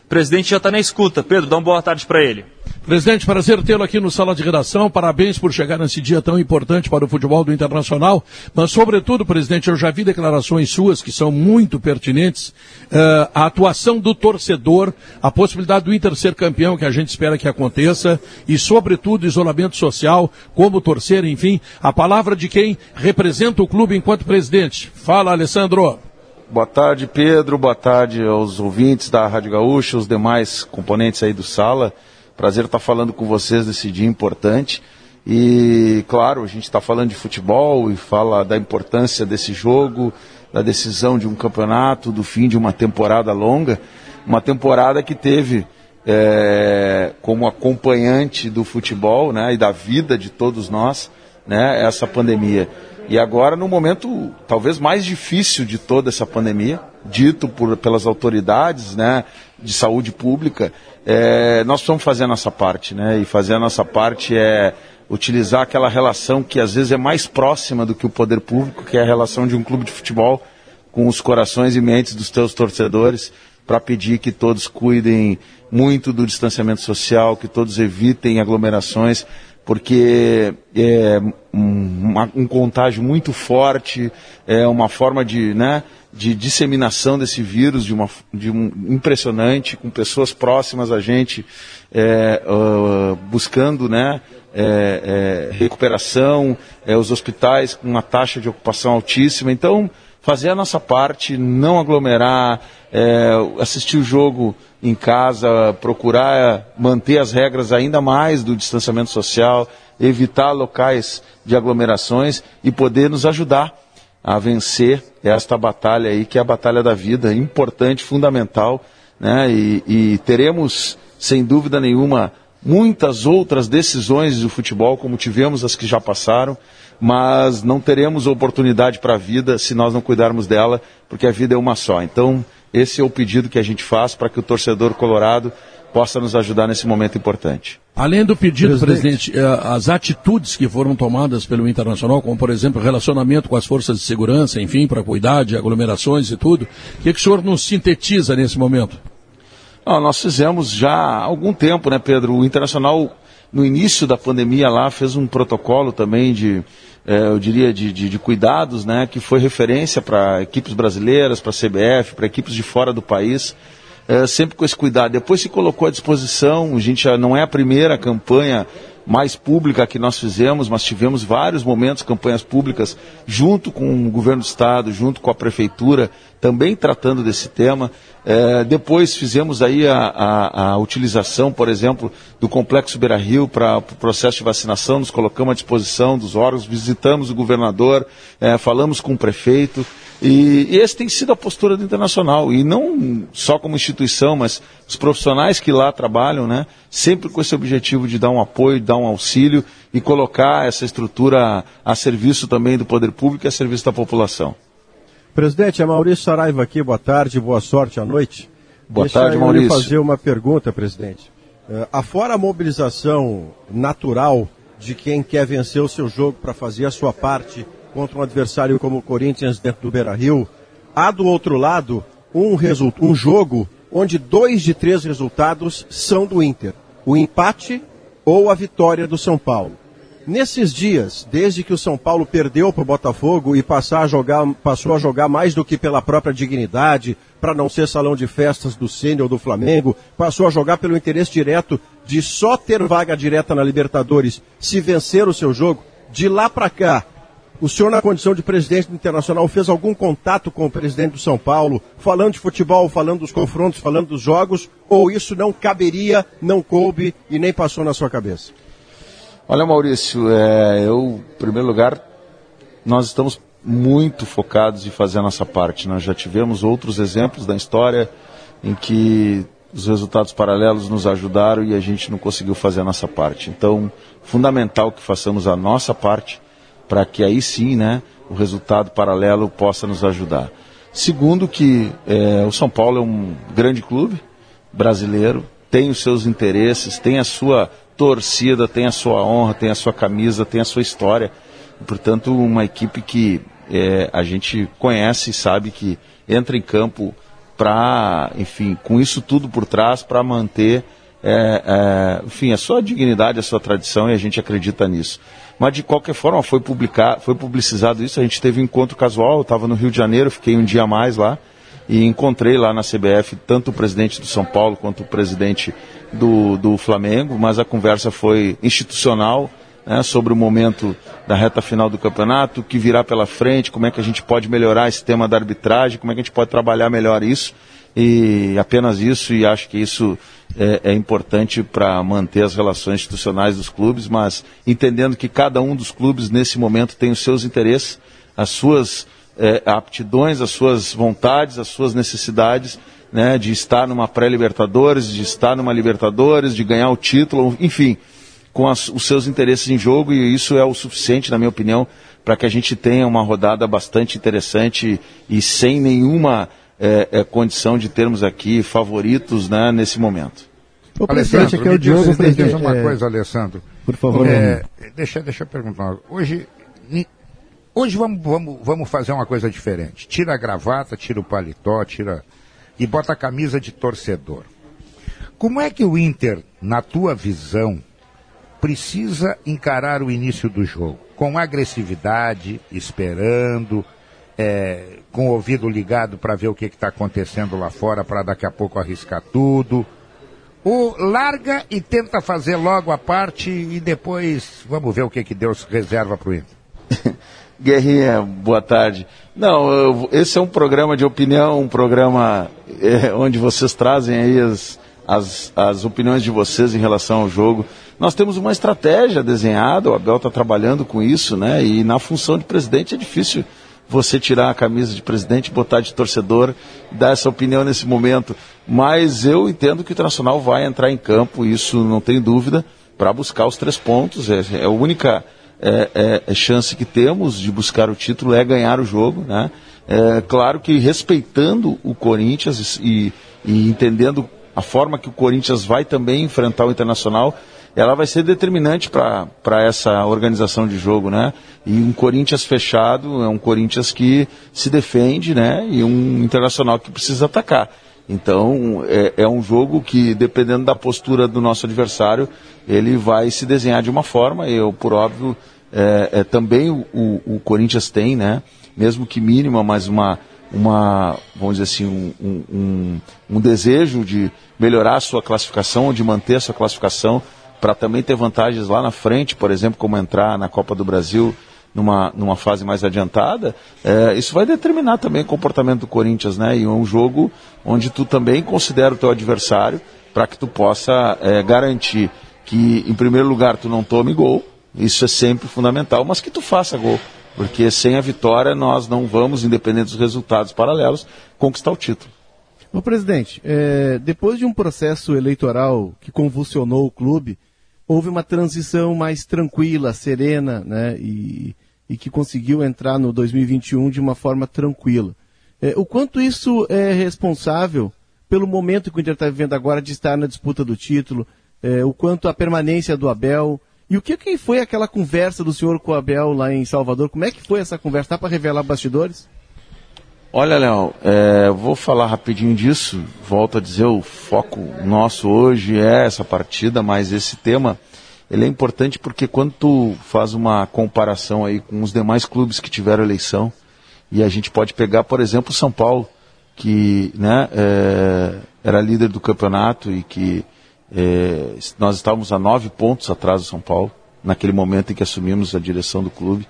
[SPEAKER 9] Presidente já está na escuta. Pedro, dá uma boa tarde para ele.
[SPEAKER 2] Presidente, prazer tê-lo aqui no Sala de Redação. Parabéns por chegar nesse dia tão importante para o futebol do Internacional. Mas, sobretudo, presidente, eu já vi declarações suas que são muito pertinentes. Uh, a atuação do torcedor, a possibilidade do Inter ser campeão, que a gente espera que aconteça, e, sobretudo, isolamento social, como torcer, enfim. A palavra de quem representa o clube enquanto presidente. Fala, Alessandro.
[SPEAKER 10] Boa tarde, Pedro. Boa tarde aos ouvintes da Rádio Gaúcha, os demais componentes aí do Sala. Prazer estar falando com vocês nesse dia importante. E, claro, a gente está falando de futebol e fala da importância desse jogo, da decisão de um campeonato, do fim de uma temporada longa. Uma temporada que teve é, como acompanhante do futebol né, e da vida de todos nós né, essa pandemia. E agora, no momento talvez mais difícil de toda essa pandemia, dito por, pelas autoridades né, de saúde pública, é, nós precisamos fazer a nossa parte. Né? E fazer a nossa parte é utilizar aquela relação que às vezes é mais próxima do que o poder público, que é a relação de um clube de futebol com os corações e mentes dos teus torcedores, para pedir que todos cuidem muito do distanciamento social, que todos evitem aglomerações, porque é um, um, contágio muito forte, é uma forma de, né, de disseminação desse vírus de, uma, de um impressionante, com pessoas próximas a gente é, uh, buscando né, é, é, recuperação, é, os hospitais com uma taxa de ocupação altíssima. Então, fazer a nossa parte, não aglomerar, é, assistir o jogo em casa, procurar manter as regras ainda mais do distanciamento social, evitar locais de aglomerações e poder nos ajudar a vencer esta batalha aí, que é a batalha da vida, importante, fundamental, né? E, e teremos, sem dúvida nenhuma, muitas outras decisões do futebol, como tivemos as que já passaram, mas não teremos oportunidade para a vida se nós não cuidarmos dela, porque a vida é uma só. Então, esse é o pedido que a gente faz para que o torcedor colorado possa nos ajudar nesse momento importante.
[SPEAKER 2] Além do pedido, presidente, presidente eh, as atitudes que foram tomadas pelo Internacional, como por exemplo relacionamento com as forças de segurança, enfim, para cuidar de aglomerações e tudo, o que, que o senhor nos sintetiza nesse momento?
[SPEAKER 10] Ah, nós fizemos já há algum tempo, né, Pedro? O Internacional, no início da pandemia lá, fez um protocolo também de, eu diria, de, de, de, cuidados, né, que foi referência para equipes brasileiras, para a CBF, para equipes de fora do país é, sempre com esse cuidado. Depois se colocou à disposição, a gente já não é a primeira campanha mais pública que nós fizemos, mas tivemos vários momentos, campanhas públicas, junto com o governo do estado, junto com a prefeitura, também tratando desse tema. É, depois fizemos aí a, a, a, utilização, por exemplo, do Complexo Beira Rio para o pro processo de vacinação, nos colocamos à disposição dos órgãos, visitamos o governador, é, falamos com o prefeito. E, e essa tem sido a postura do Internacional. E não só como instituição, mas os profissionais que lá trabalham, né? Sempre com esse objetivo de dar um apoio, dar um auxílio e colocar essa estrutura a serviço também do poder público e a serviço da população.
[SPEAKER 11] Presidente, é Maurício Saraiva aqui, boa tarde, boa sorte à noite.
[SPEAKER 10] Boa
[SPEAKER 11] Deixa
[SPEAKER 10] tarde,
[SPEAKER 11] eu
[SPEAKER 10] Maurício.
[SPEAKER 11] lhe fazer uma pergunta, presidente. Uh, afora a mobilização natural de quem quer vencer o seu jogo para fazer a sua parte contra um adversário como o Corinthians dentro do Beira-Rio, há do outro lado um, um jogo onde dois de três resultados são do Inter. O empate ou a vitória do São Paulo. Nesses dias, desde que o São Paulo perdeu para o Botafogo e a jogar, passou a jogar mais do que pela própria dignidade, para não ser salão de festas do Ceni ou do Flamengo, passou a jogar pelo interesse direto de só ter vaga direta na Libertadores se vencer o seu jogo, de lá para cá, o senhor, na condição de presidente do Internacional, fez algum contato com o presidente do São Paulo, falando de futebol, falando dos confrontos, falando dos jogos, ou isso não caberia, não coube e nem passou na sua cabeça?
[SPEAKER 10] Olha, Maurício, é, eu, em primeiro lugar, nós estamos muito focados em fazer a nossa parte. Nós já tivemos outros exemplos da história em que os resultados paralelos nos ajudaram e a gente não conseguiu fazer a nossa parte. Então, fundamental que façamos a nossa parte para que aí sim, né, o resultado paralelo possa nos ajudar. Segundo que é, o São Paulo é um grande clube brasileiro, tem os seus interesses, tem a sua torcida, tem a sua honra, tem a sua camisa, tem a sua história. Portanto, uma equipe que é, a gente conhece e sabe que entra em campo para, enfim, com isso tudo por trás, para manter, é, é, enfim, a sua dignidade, a sua tradição e a gente acredita nisso. Mas de qualquer forma foi publicar, foi publicizado isso. A gente teve um encontro casual. Eu estava no Rio de Janeiro, fiquei um dia a mais lá e encontrei lá na CBF tanto o presidente do São Paulo quanto o presidente do, do Flamengo, mas a conversa foi institucional, né, sobre o momento da reta final do campeonato, o que virá pela frente, como é que a gente pode melhorar esse tema da arbitragem, como é que a gente pode trabalhar melhor isso, e apenas isso, e acho que isso é, é importante para manter as relações institucionais dos clubes, mas entendendo que cada um dos clubes nesse momento tem os seus interesses, as suas é, aptidões, as suas vontades, as suas necessidades, né, de estar numa pré-Libertadores, de estar numa Libertadores, de ganhar o título, enfim, com as, os seus interesses em jogo e isso é o suficiente, na minha opinião, para que a gente tenha uma rodada bastante interessante e sem nenhuma é, é, condição de termos aqui favoritos né, nesse momento.
[SPEAKER 5] O presidente, aqui é o Diogo, presidente. uma coisa, Alessandro.
[SPEAKER 11] Por favor.
[SPEAKER 5] É, deixa, deixa eu perguntar. Hoje, hoje vamos, vamos, vamos fazer uma coisa diferente. Tira a gravata, tira o paletó, tira e bota a camisa de torcedor. Como é que o Inter, na tua visão, precisa encarar o início do jogo? Com agressividade, esperando, é, com o ouvido ligado para ver o que está acontecendo lá fora, para daqui a pouco arriscar tudo. Ou larga e tenta fazer logo a parte e depois vamos ver o que, que Deus reserva para o Inter.
[SPEAKER 10] Guerrinha, boa tarde. Não, eu, esse é um programa de opinião, um programa é, onde vocês trazem aí as, as, as opiniões de vocês em relação ao jogo. Nós temos uma estratégia desenhada, o Abel está trabalhando com isso, né? E na função de presidente é difícil você tirar a camisa de presidente, botar de torcedor, dar essa opinião nesse momento. Mas eu entendo que o Internacional vai entrar em campo, isso não tem dúvida, para buscar os três pontos. É, é a única é, é, é, chance que temos de buscar o título é ganhar o jogo, né? É, claro que respeitando o Corinthians e, e entendendo a forma que o Corinthians vai também enfrentar o Internacional, ela vai ser determinante para essa organização de jogo, né? E um Corinthians fechado é um Corinthians que se defende, né? E um Internacional que precisa atacar. Então, é, é, um jogo que, dependendo da postura do nosso adversário, ele vai se desenhar de uma forma. Eu, por óbvio, é, é também o, o, Corinthians tem, né? Mesmo que mínima, mas uma, uma vamos dizer assim, um, um, um desejo de melhorar a sua classificação, de manter a sua classificação, para também ter vantagens lá na frente, por exemplo, como entrar na Copa do Brasil numa, numa fase mais adiantada, é, isso vai determinar também o comportamento do Corinthians, né? E é um jogo onde tu também considera o teu adversário para que tu possa é, garantir que, em primeiro lugar, tu não tome gol, isso é sempre fundamental, mas que tu faça gol. Porque sem a vitória nós não vamos, independente dos resultados paralelos, conquistar o título.
[SPEAKER 7] Ô presidente, é, depois de um processo eleitoral que convulsionou o clube, houve uma transição mais tranquila, serena, né? E, e que conseguiu entrar no 2021 de uma forma tranquila. É, o quanto isso é responsável pelo momento que o Inter está vivendo agora de estar na disputa do título, é, o quanto a permanência do Abel. E o que, que foi aquela conversa do senhor com o Abel lá em Salvador? Como é que foi essa conversa? Dá para revelar bastidores?
[SPEAKER 10] Olha, Léo, é, vou falar rapidinho disso. Volto a dizer, o foco nosso hoje é essa partida, mas esse tema ele é importante porque quando tu faz uma comparação aí com os demais clubes que tiveram eleição, e a gente pode pegar, por exemplo, São Paulo, que né, é, era líder do campeonato e que é, nós estávamos a nove pontos atrás do São Paulo, naquele momento em que assumimos a direção do clube,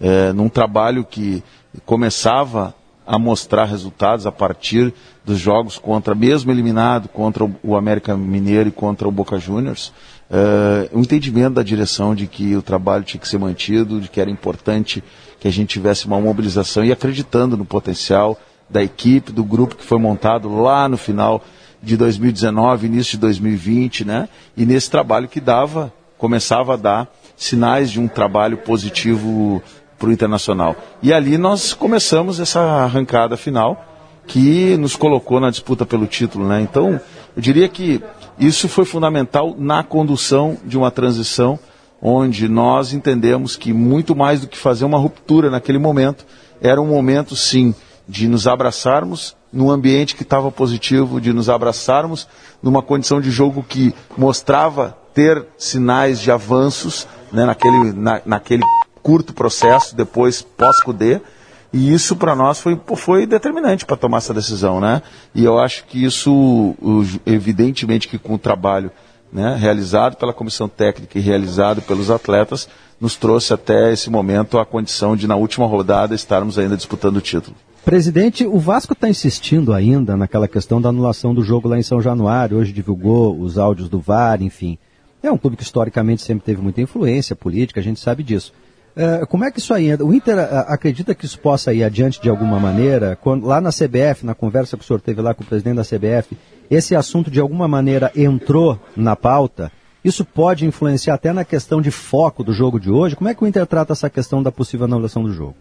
[SPEAKER 10] é, num trabalho que começava a mostrar resultados a partir dos jogos contra, mesmo eliminado, contra o América Mineiro e contra o Boca Juniors, é, o entendimento da direção de que o trabalho tinha que ser mantido, de que era importante que a gente tivesse uma mobilização e acreditando no potencial da equipe, do grupo que foi montado lá no final de 2019, início de 2020, né? E nesse trabalho que dava, começava a dar sinais de um trabalho positivo para o Internacional. E ali nós começamos essa arrancada final que nos colocou na disputa pelo título, né? Então, eu diria que isso foi fundamental na condução de uma transição onde nós entendemos que muito mais do que fazer uma ruptura naquele momento, era um momento sim de nos abraçarmos num ambiente que estava positivo, de nos abraçarmos numa condição de jogo que mostrava ter sinais de avanços né, naquele, na, naquele curto processo, depois pós-CUDE, e isso para nós foi, foi determinante para tomar essa decisão. Né? E eu acho que isso, evidentemente que com o trabalho né, realizado pela comissão técnica e realizado pelos atletas, nos trouxe até esse momento a condição de, na última rodada, estarmos ainda disputando o título.
[SPEAKER 6] Presidente, o Vasco está insistindo ainda naquela questão da anulação do jogo lá em São Januário. Hoje divulgou os áudios do VAR, enfim. É um clube que historicamente sempre teve muita influência política, a gente sabe disso. Uh, como é que isso aí O Inter acredita que isso possa ir adiante de alguma maneira? Quando, lá na CBF, na conversa que o senhor teve lá com o presidente da CBF, esse assunto de alguma maneira entrou na pauta? Isso pode influenciar até na questão de foco do jogo de hoje? Como é que o Inter trata essa questão da possível anulação do jogo?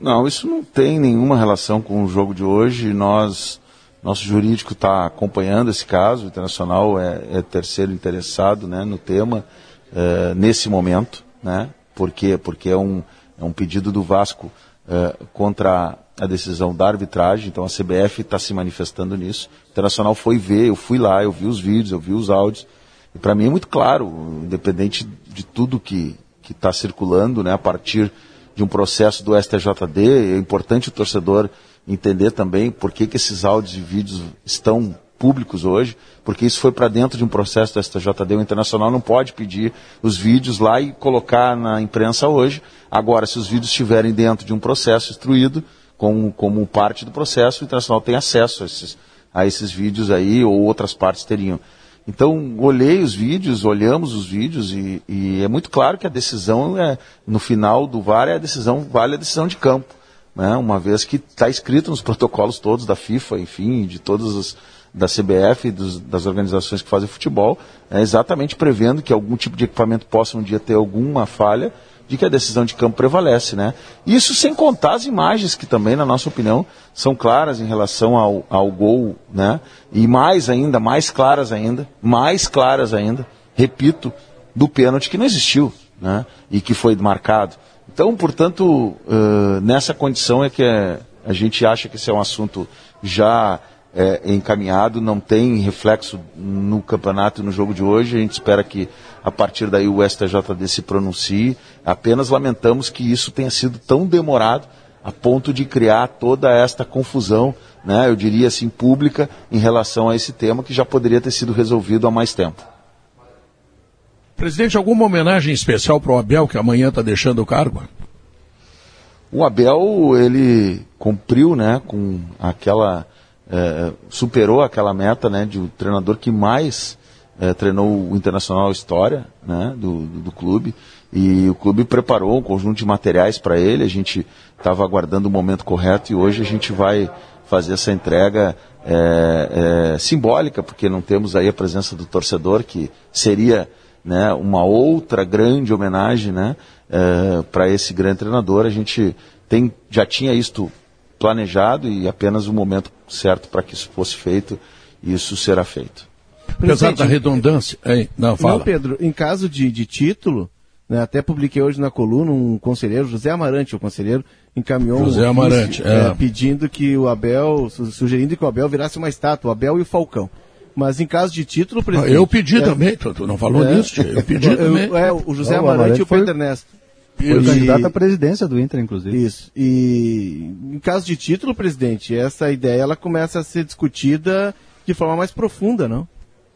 [SPEAKER 10] Não, isso não tem nenhuma relação com o jogo de hoje. Nós, nosso jurídico está acompanhando esse caso. O Internacional é, é terceiro interessado né, no tema é, nesse momento, né? Por quê? Porque é um, é um pedido do Vasco é, contra a decisão da arbitragem. Então a CBF está se manifestando nisso. O Internacional foi ver, eu fui lá, eu vi os vídeos, eu vi os áudios. E para mim é muito claro, independente de tudo que está circulando, né, a partir de um processo do STJD. É importante o torcedor entender também por que, que esses áudios e vídeos estão públicos hoje, porque isso foi para dentro de um processo do STJD. O Internacional não pode pedir os vídeos lá e colocar na imprensa hoje. Agora, se os vídeos estiverem dentro de um processo instruído, como, como parte do processo, o Internacional tem acesso a esses, a esses vídeos aí, ou outras partes teriam. Então, olhei os vídeos, olhamos os vídeos e, e, é muito claro que a decisão, é, no final do VAR, é a decisão, vale a decisão de campo. Né? Uma vez que está escrito nos protocolos todos da FIFA, enfim, de todas as, da CBF, dos, das organizações que fazem futebol, é exatamente prevendo que algum tipo de equipamento possa um dia ter alguma falha de que a decisão de campo prevalece, né? Isso sem contar as imagens que também, na nossa opinião, são claras em relação ao, ao gol, né? E mais ainda, mais claras ainda, mais claras ainda, repito, do pênalti que não existiu, né? E que foi marcado. Então, portanto, uh, nessa condição é que a gente acha que esse é um assunto já é, encaminhado, não tem reflexo no campeonato e no jogo de hoje. A gente espera que a partir daí o STJD se pronuncie. Apenas lamentamos que isso tenha sido tão demorado a ponto de criar toda esta confusão, né, eu diria assim, pública em relação a esse tema que já poderia ter sido resolvido há mais tempo.
[SPEAKER 2] Presidente, alguma homenagem especial para o Abel que amanhã está deixando o cargo?
[SPEAKER 10] o Abel, ele cumpriu, né, com aquela, é, superou aquela meta, né, de o um treinador que mais é, treinou o Internacional História, né, do, do, do, clube, e o clube preparou um conjunto de materiais para ele, a gente estava aguardando o momento correto e hoje a gente vai fazer essa entrega é, é, simbólica, porque não temos aí a presença do torcedor, que seria né, uma outra grande homenagem né, é, para esse grande treinador. A gente tem, já tinha isto planejado e apenas o momento certo para que isso fosse feito, e isso será feito.
[SPEAKER 2] Apesar da redundância. Hein? Não, fala.
[SPEAKER 7] Não, Pedro, em caso de, de título, né, até publiquei hoje na coluna um conselheiro, José Amarante, o conselheiro, encaminhou
[SPEAKER 2] José
[SPEAKER 7] um
[SPEAKER 2] Amarante,
[SPEAKER 7] ofício, é. É, pedindo que o Abel, sugerindo que o Abel virasse uma estátua, o Abel e o Falcão. Mas em caso de título, presidente.
[SPEAKER 2] Eu pedi é, também, tu não falou
[SPEAKER 7] é,
[SPEAKER 2] nisso, eu pedi também.
[SPEAKER 7] É, o José não, Amarante e o Pedro Ernesto.
[SPEAKER 6] Foi candidato à presidência do Inter, inclusive.
[SPEAKER 7] Isso. E em caso de título, presidente, essa ideia ela começa a ser discutida de forma mais profunda, não?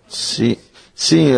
[SPEAKER 10] Sim, sim. É,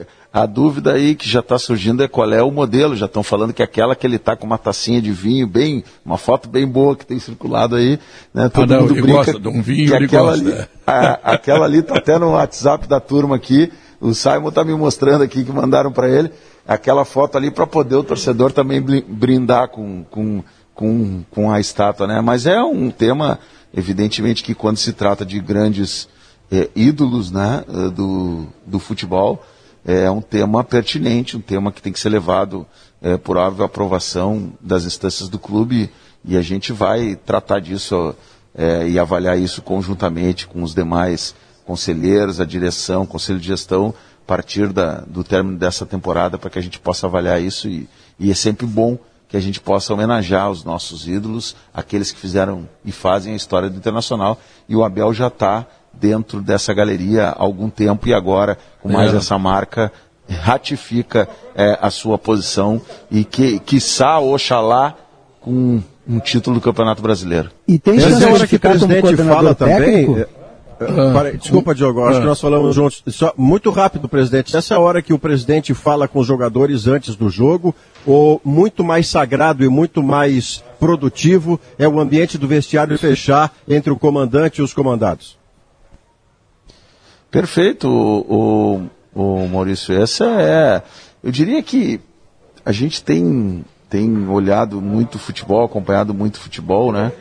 [SPEAKER 10] é, a dúvida aí que já está surgindo é qual é o modelo. Já estão falando que aquela que ele está com uma tacinha de vinho, bem, uma foto bem boa que tem circulado aí. Né?
[SPEAKER 2] Todo ah, não, mundo brinca gosta de um vinho,
[SPEAKER 10] que aquela,
[SPEAKER 2] gosta,
[SPEAKER 10] ali, a, aquela ali está até no WhatsApp da turma aqui. O Simon está me mostrando aqui que mandaram para ele aquela foto ali para poder o torcedor também brindar com, com, com, com a estátua, né? Mas é um tema, evidentemente, que quando se trata de grandes é, ídolos né, eh, do, do futebol, é um tema pertinente, um tema que tem que ser levado é, por óbvio aprovação das instâncias do clube e a gente vai tratar disso é, e avaliar isso conjuntamente com os demais conselheiros, a direção, conselho de gestão, partir da, do término dessa temporada para que a gente possa avaliar isso e, e é sempre bom que a gente possa homenagear os nossos ídolos, aqueles que fizeram e fazem a história do Internacional e o Abel já está dentro dessa galeria há algum tempo e agora, com mais é. essa marca, ratifica é, a sua posição e que, quiçá, oxalá, com um título do Campeonato Brasileiro.
[SPEAKER 11] E tem chance hora que o presidente fala técnico? também. Uh, desculpa, Diogo, acho uh, que nós falamos juntos. Só, muito rápido, presidente. Essa é a hora que o presidente fala com os jogadores antes do jogo, ou muito mais sagrado e muito mais produtivo é o ambiente do vestiário fechar entre o comandante e os comandados?
[SPEAKER 10] Perfeito, o, o, o Maurício. Essa é. Eu diria que a gente tem tem olhado muito futebol, acompanhado muito futebol, né?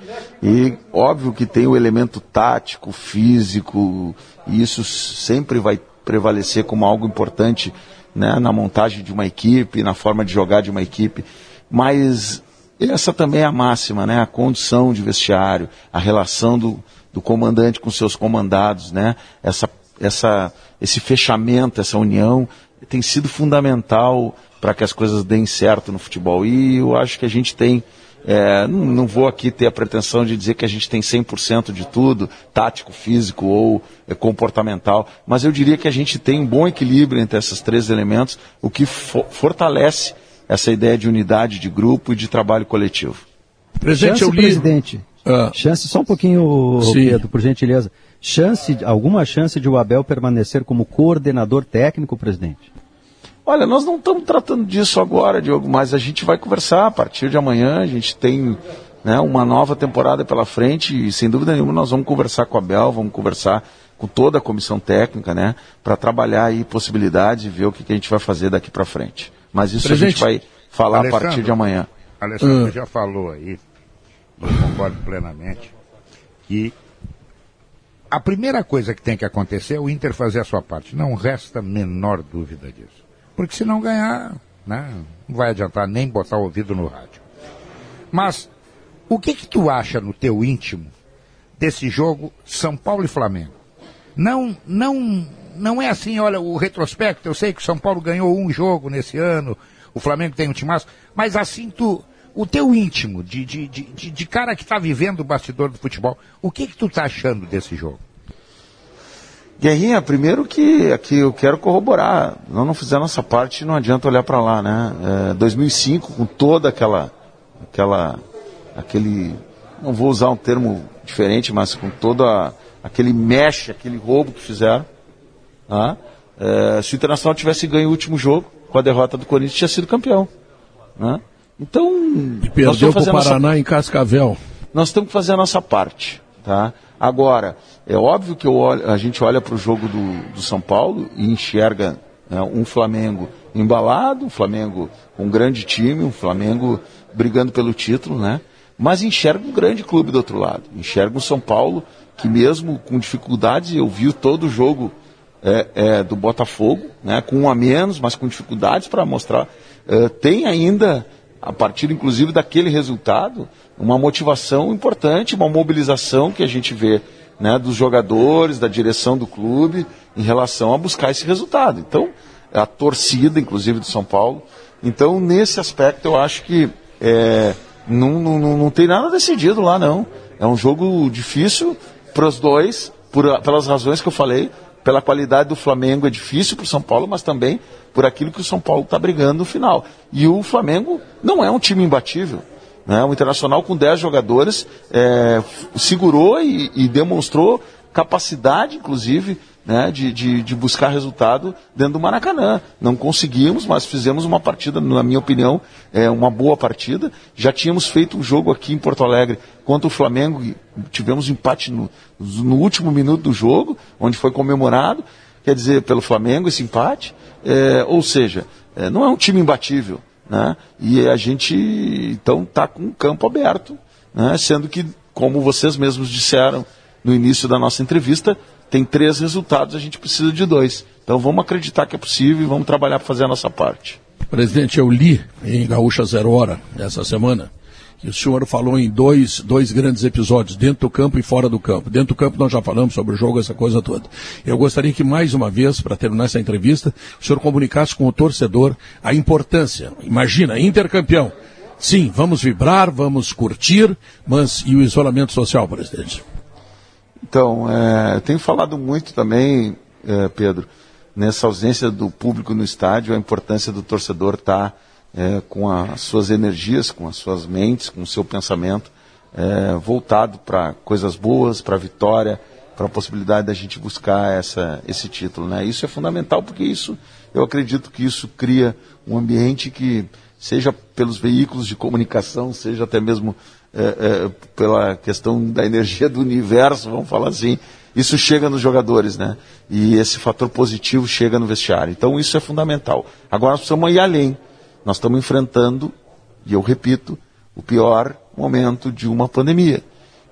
[SPEAKER 10] E óbvio que tem o elemento tático, físico, e isso sempre vai prevalecer como algo importante né, na montagem de uma equipe, na forma de jogar de uma equipe. Mas essa também é a máxima, né? A condição de vestiário, a relação do, do comandante com seus comandados, né? Essa essa, esse fechamento, essa união, tem sido fundamental para que as coisas deem certo no futebol. E eu acho que a gente tem, é, não, não, vou aqui ter a pretensão de dizer que a gente tem 100% de tudo, tático, físico ou é, comportamental, mas eu diria que a gente tem um bom equilíbrio entre esses três elementos, o que fo fortalece essa ideia de unidade de grupo e de trabalho coletivo.
[SPEAKER 6] Presidente, Chance, li... presidente. Ah. Chance, só um pouquinho, Pedro, por gentileza chance, alguma chance de o Abel permanecer como coordenador técnico, presidente?
[SPEAKER 10] Olha, nós não estamos tratando disso agora, Diogo, mas a gente vai conversar a partir de amanhã. A gente tem né, uma nova temporada pela frente e, sem dúvida nenhuma, nós vamos conversar com o Abel, vamos conversar com toda a comissão técnica, né, para trabalhar aí possibilidades e ver o que, que a gente vai fazer daqui para frente. Mas isso Presidente, a gente vai falar a partir de amanhã.
[SPEAKER 5] Alessandro uh. já falou aí, eu concordo plenamente, que a primeira coisa que tem que acontecer é o Inter fazer a sua parte. Não resta a menor dúvida disso. Porque se não ganhar, né, não vai adiantar nem botar o ouvido no rádio. Mas o que que tu acha no teu íntimo desse jogo São Paulo e Flamengo? Não, não, não é assim, olha, o retrospecto, eu sei que o São Paulo ganhou um jogo nesse ano, o Flamengo tem um timaço, mas assim tu, o teu íntimo, de, de, de, de cara que está vivendo o bastidor do futebol, o que que tu está achando desse jogo?
[SPEAKER 10] Guerrinha, primeiro que aqui eu quero corroborar, nós não fizemos nossa parte, não adianta olhar para lá, né? É, 2005, com toda aquela, aquela, aquele, não vou usar um termo diferente, mas com toda aquele mexe, aquele roubo que fizeram, né? é, se o Internacional tivesse ganho o último jogo, com a derrota do Corinthians, tinha sido campeão, né? Então,
[SPEAKER 2] e perdeu para o Paraná nossa... em Cascavel.
[SPEAKER 10] Nós temos que fazer a nossa parte, tá? Agora, é óbvio que olho, a gente olha para o jogo do, do, São Paulo e enxerga né, um Flamengo embalado, um Flamengo com um grande time, um Flamengo brigando pelo título, né? Mas enxerga um grande clube do outro lado. Enxerga o São Paulo que mesmo com dificuldades, eu vi todo o jogo é, é, do Botafogo, né, com um a menos, mas com dificuldades para mostrar, é, tem ainda, a partir inclusive daquele resultado, uma motivação importante, uma mobilização que a gente vê né, dos jogadores, da direção do clube, em relação a buscar esse resultado. Então, a torcida, inclusive, do São Paulo. Então, nesse aspecto, eu acho que é, não, não, não tem nada decidido lá, não. É um jogo difícil para os dois, por, pelas razões que eu falei, pela qualidade do Flamengo é difícil para o São Paulo, mas também por aquilo que o São Paulo está brigando no final. E o Flamengo não é um time imbatível. Né? O Internacional com 10 jogadores é, segurou e, e demonstrou capacidade, inclusive, né, de, de, de, buscar resultado dentro do Maracanã. Não conseguimos, mas fizemos uma partida, na minha opinião, é uma boa partida. Já tínhamos feito um jogo aqui em Porto Alegre contra o Flamengo, tivemos empate no, no último minuto do jogo, onde foi comemorado, quer dizer, pelo Flamengo esse empate. É, ou seja, é, não é um time imbatível. Né? E a gente, então, está com o campo aberto, né? sendo que, como vocês mesmos disseram no início da nossa entrevista, tem três resultados, a gente precisa de dois. Então vamos acreditar que é possível e vamos trabalhar para fazer a nossa parte.
[SPEAKER 2] Presidente, eu li em Gaúcha Zero Hora essa semana o senhor falou em dois, dois grandes episódios, dentro do campo e fora do campo. Dentro do campo nós já falamos sobre o jogo, essa coisa toda. Eu gostaria que mais uma vez, para terminar essa entrevista, o senhor comunicasse com o torcedor a importância. Imagina, intercampeão. Sim, vamos vibrar, vamos curtir, mas e o isolamento social, presidente?
[SPEAKER 10] Então, é, tenho falado muito também, é, Pedro, nessa ausência do público no estádio, a importância do torcedor estar tá, é, com as suas energias, com as suas mentes, com o seu pensamento é, voltado para coisas boas, para a vitória, para a possibilidade da gente buscar essa, esse título. Né? Isso é fundamental porque isso, eu acredito que isso cria um ambiente que, seja pelos veículos de comunicação, seja até mesmo é, é, pela questão da energia do universo, vamos falar assim, isso chega nos jogadores, né? E esse fator positivo chega no vestiário. Então isso é fundamental. Agora nós precisamos ir além. Nós estamos enfrentando, e eu repito, o pior momento de uma pandemia.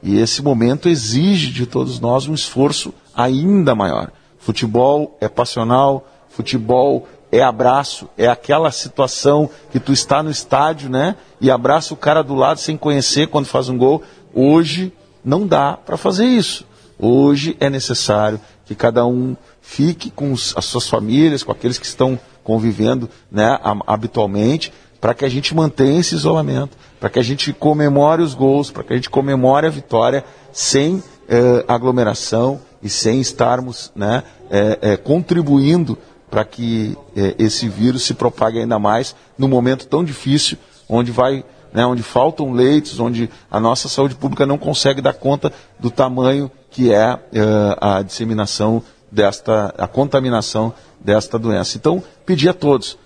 [SPEAKER 10] E esse momento exige de todos nós um esforço ainda maior. Futebol é passional, futebol é abraço, é aquela situação que tu está no estádio, né? E abraça o cara do lado sem conhecer quando faz um gol. Hoje não dá para fazer isso. Hoje é necessário que cada um fique com as suas famílias, com aqueles que estão convivendo né, habitualmente, para que a gente mantenha esse isolamento, para que a gente comemore os gols, para que a gente comemore a vitória sem eh, aglomeração e sem estarmos né, eh, eh, contribuindo para que eh, esse vírus se propague ainda mais num momento tão difícil, onde vai, né, onde faltam leitos, onde a nossa saúde pública não consegue dar conta do tamanho que é eh, a disseminação desta, a contaminação desta doença. Então, pedir a todos,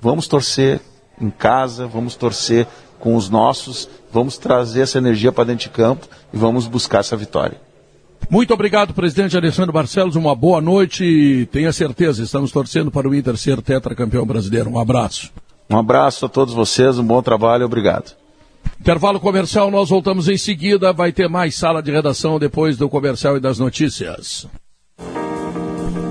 [SPEAKER 10] vamos torcer em casa, vamos torcer com os nossos, vamos trazer essa energia para dentro de campo e vamos buscar essa vitória.
[SPEAKER 2] Muito obrigado, presidente Alessandro Barcelos. Uma boa noite. Tenha certeza, estamos torcendo para o Inter ser tetracampeão brasileiro. Um abraço.
[SPEAKER 10] Um abraço a todos vocês, um bom trabalho, obrigado.
[SPEAKER 2] Intervalo comercial, nós voltamos em seguida. Vai ter mais sala de redação depois do comercial e das notícias.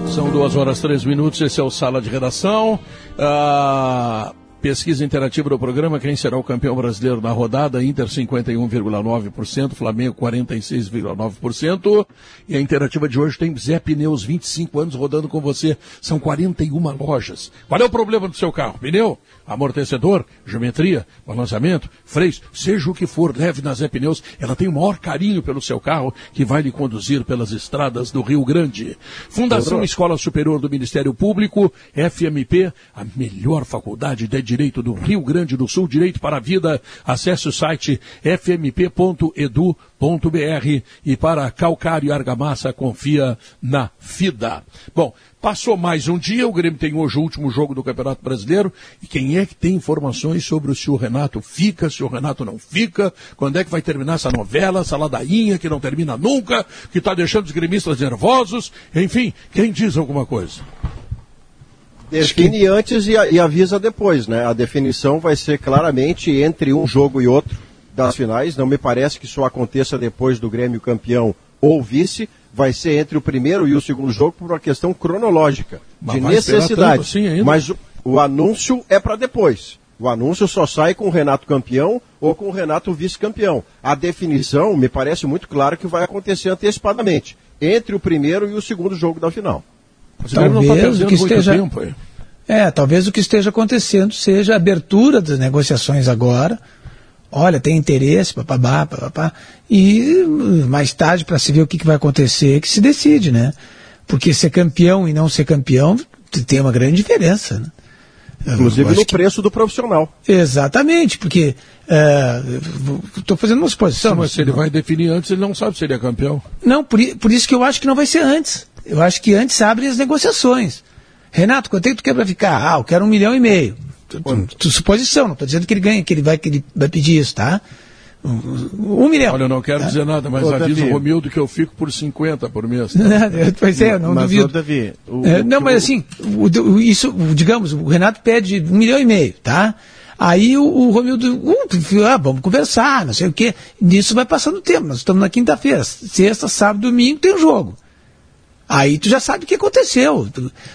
[SPEAKER 2] São duas horas três minutos, esse é o Sala de Redação. Ah, pesquisa interativa do programa, quem será o campeão brasileiro na rodada? Inter 51,9%, Flamengo 46,9%. E a interativa de hoje tem Zé Pneus, 25 anos rodando com você. São 41 lojas. Qual é o problema do seu carro? Pneu? amortecedor, geometria, balanceamento, freios, seja o que for, leve na Zé Pneus. Ela tem o maior carinho pelo seu carro que vai lhe conduzir pelas estradas do Rio Grande. Fundação Escola Superior do Ministério Público, FMP, a melhor faculdade de direito do Rio Grande do Sul, direito para a vida. Acesse o site fmp.edu.br e para calcário e argamassa confia na FIDA. Bom, passou mais um dia, o Grêmio tem hoje o último jogo do Campeonato Brasileiro e quem é que tem informações sobre o se o Renato fica, se o Renato não fica, quando é que vai terminar essa novela, essa ladainha que não termina nunca, que está deixando os gremistas nervosos, enfim, quem diz alguma coisa?
[SPEAKER 11] Define antes e, e, avisa depois, né? A definição vai ser claramente entre um jogo e outro das finais. Não me parece que isso aconteça depois do Grêmio campeão ou vice. Vai ser entre o primeiro e o segundo jogo por uma questão cronológica, Mas de necessidade. Assim Mas o, o anúncio é para depois. O anúncio só sai com o Renato campeão ou com o Renato vice-campeão. A definição me parece muito claro que vai acontecer antecipadamente, entre o primeiro e o segundo jogo da final.
[SPEAKER 4] Talvez tá o que esteja tempo, é, talvez o que esteja acontecendo seja a abertura das negociações agora. Olha, tem interesse, papabá, papapá. E mais tarde, para se ver o que, que vai acontecer, que se decide, né? Porque ser campeão e não ser campeão tem uma grande diferença, né?
[SPEAKER 11] Inclusive no que... preço do profissional.
[SPEAKER 4] Exatamente, porque estou é, fazendo uma suposição. Sim,
[SPEAKER 2] mas se ele vai definir antes, ele não sabe se ele é campeão.
[SPEAKER 4] Não, por, por isso que eu acho que não vai ser antes. Eu acho que antes abre as negociações. Renato, quanto é que tu quer para ficar? Ah, eu quero um milhão e meio. Tu, tu, tu, suposição, não estou dizendo que ele ganha, que ele vai, que ele vai pedir isso, tá? Um, um milhão.
[SPEAKER 2] Olha, eu não quero tá? dizer nada, mas Ô, avisa Davi. o Romildo que eu fico por 50 por mês. Tá?
[SPEAKER 4] pois é, eu não mas, duvido. Davi, o, é, não, mas assim, o, o, isso, digamos, o Renato pede um milhão e meio, tá? Aí o, o Romildo, uh, ah, vamos conversar, não sei o quê. Nisso vai passando o tempo. Nós estamos na quinta-feira. Sexta, sábado, domingo tem um jogo. Aí tu já sabe o que aconteceu.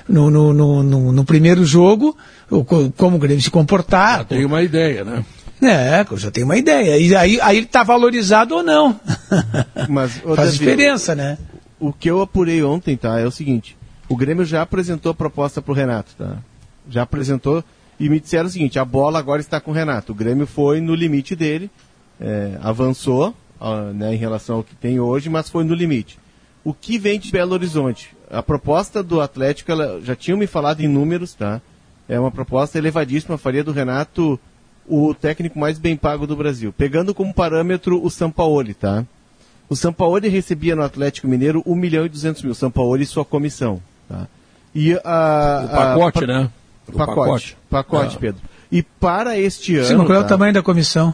[SPEAKER 4] No, no, no, no primeiro jogo, como o Grêmio se comportar. Já
[SPEAKER 2] tem uma ideia, né?
[SPEAKER 4] É, eu já tenho uma ideia. E aí, aí ele está valorizado ou não.
[SPEAKER 7] Mas,
[SPEAKER 4] Faz Davi, diferença, né?
[SPEAKER 7] O que eu apurei ontem, tá? É o seguinte: o Grêmio já apresentou a proposta para o Renato, tá? Já apresentou e me disseram o seguinte: a bola agora está com o Renato. O Grêmio foi no limite dele, é, avançou né, em relação ao que tem hoje, mas foi no limite o que vem de Belo Horizonte. A proposta do Atlético, ela, já tinham me falado em números, tá? É uma proposta elevadíssima, faria do Renato o técnico mais bem pago do Brasil. Pegando como parâmetro o Sampaoli, tá? O Sampaoli recebia no Atlético Mineiro 1 milhão e 200 mil, Sampaoli e sua comissão, tá? E a,
[SPEAKER 2] o pacote, a, né?
[SPEAKER 7] O pacote, pacote, pacote é. Pedro. E para este ano...
[SPEAKER 4] Sim, qual é o tá? tamanho da comissão?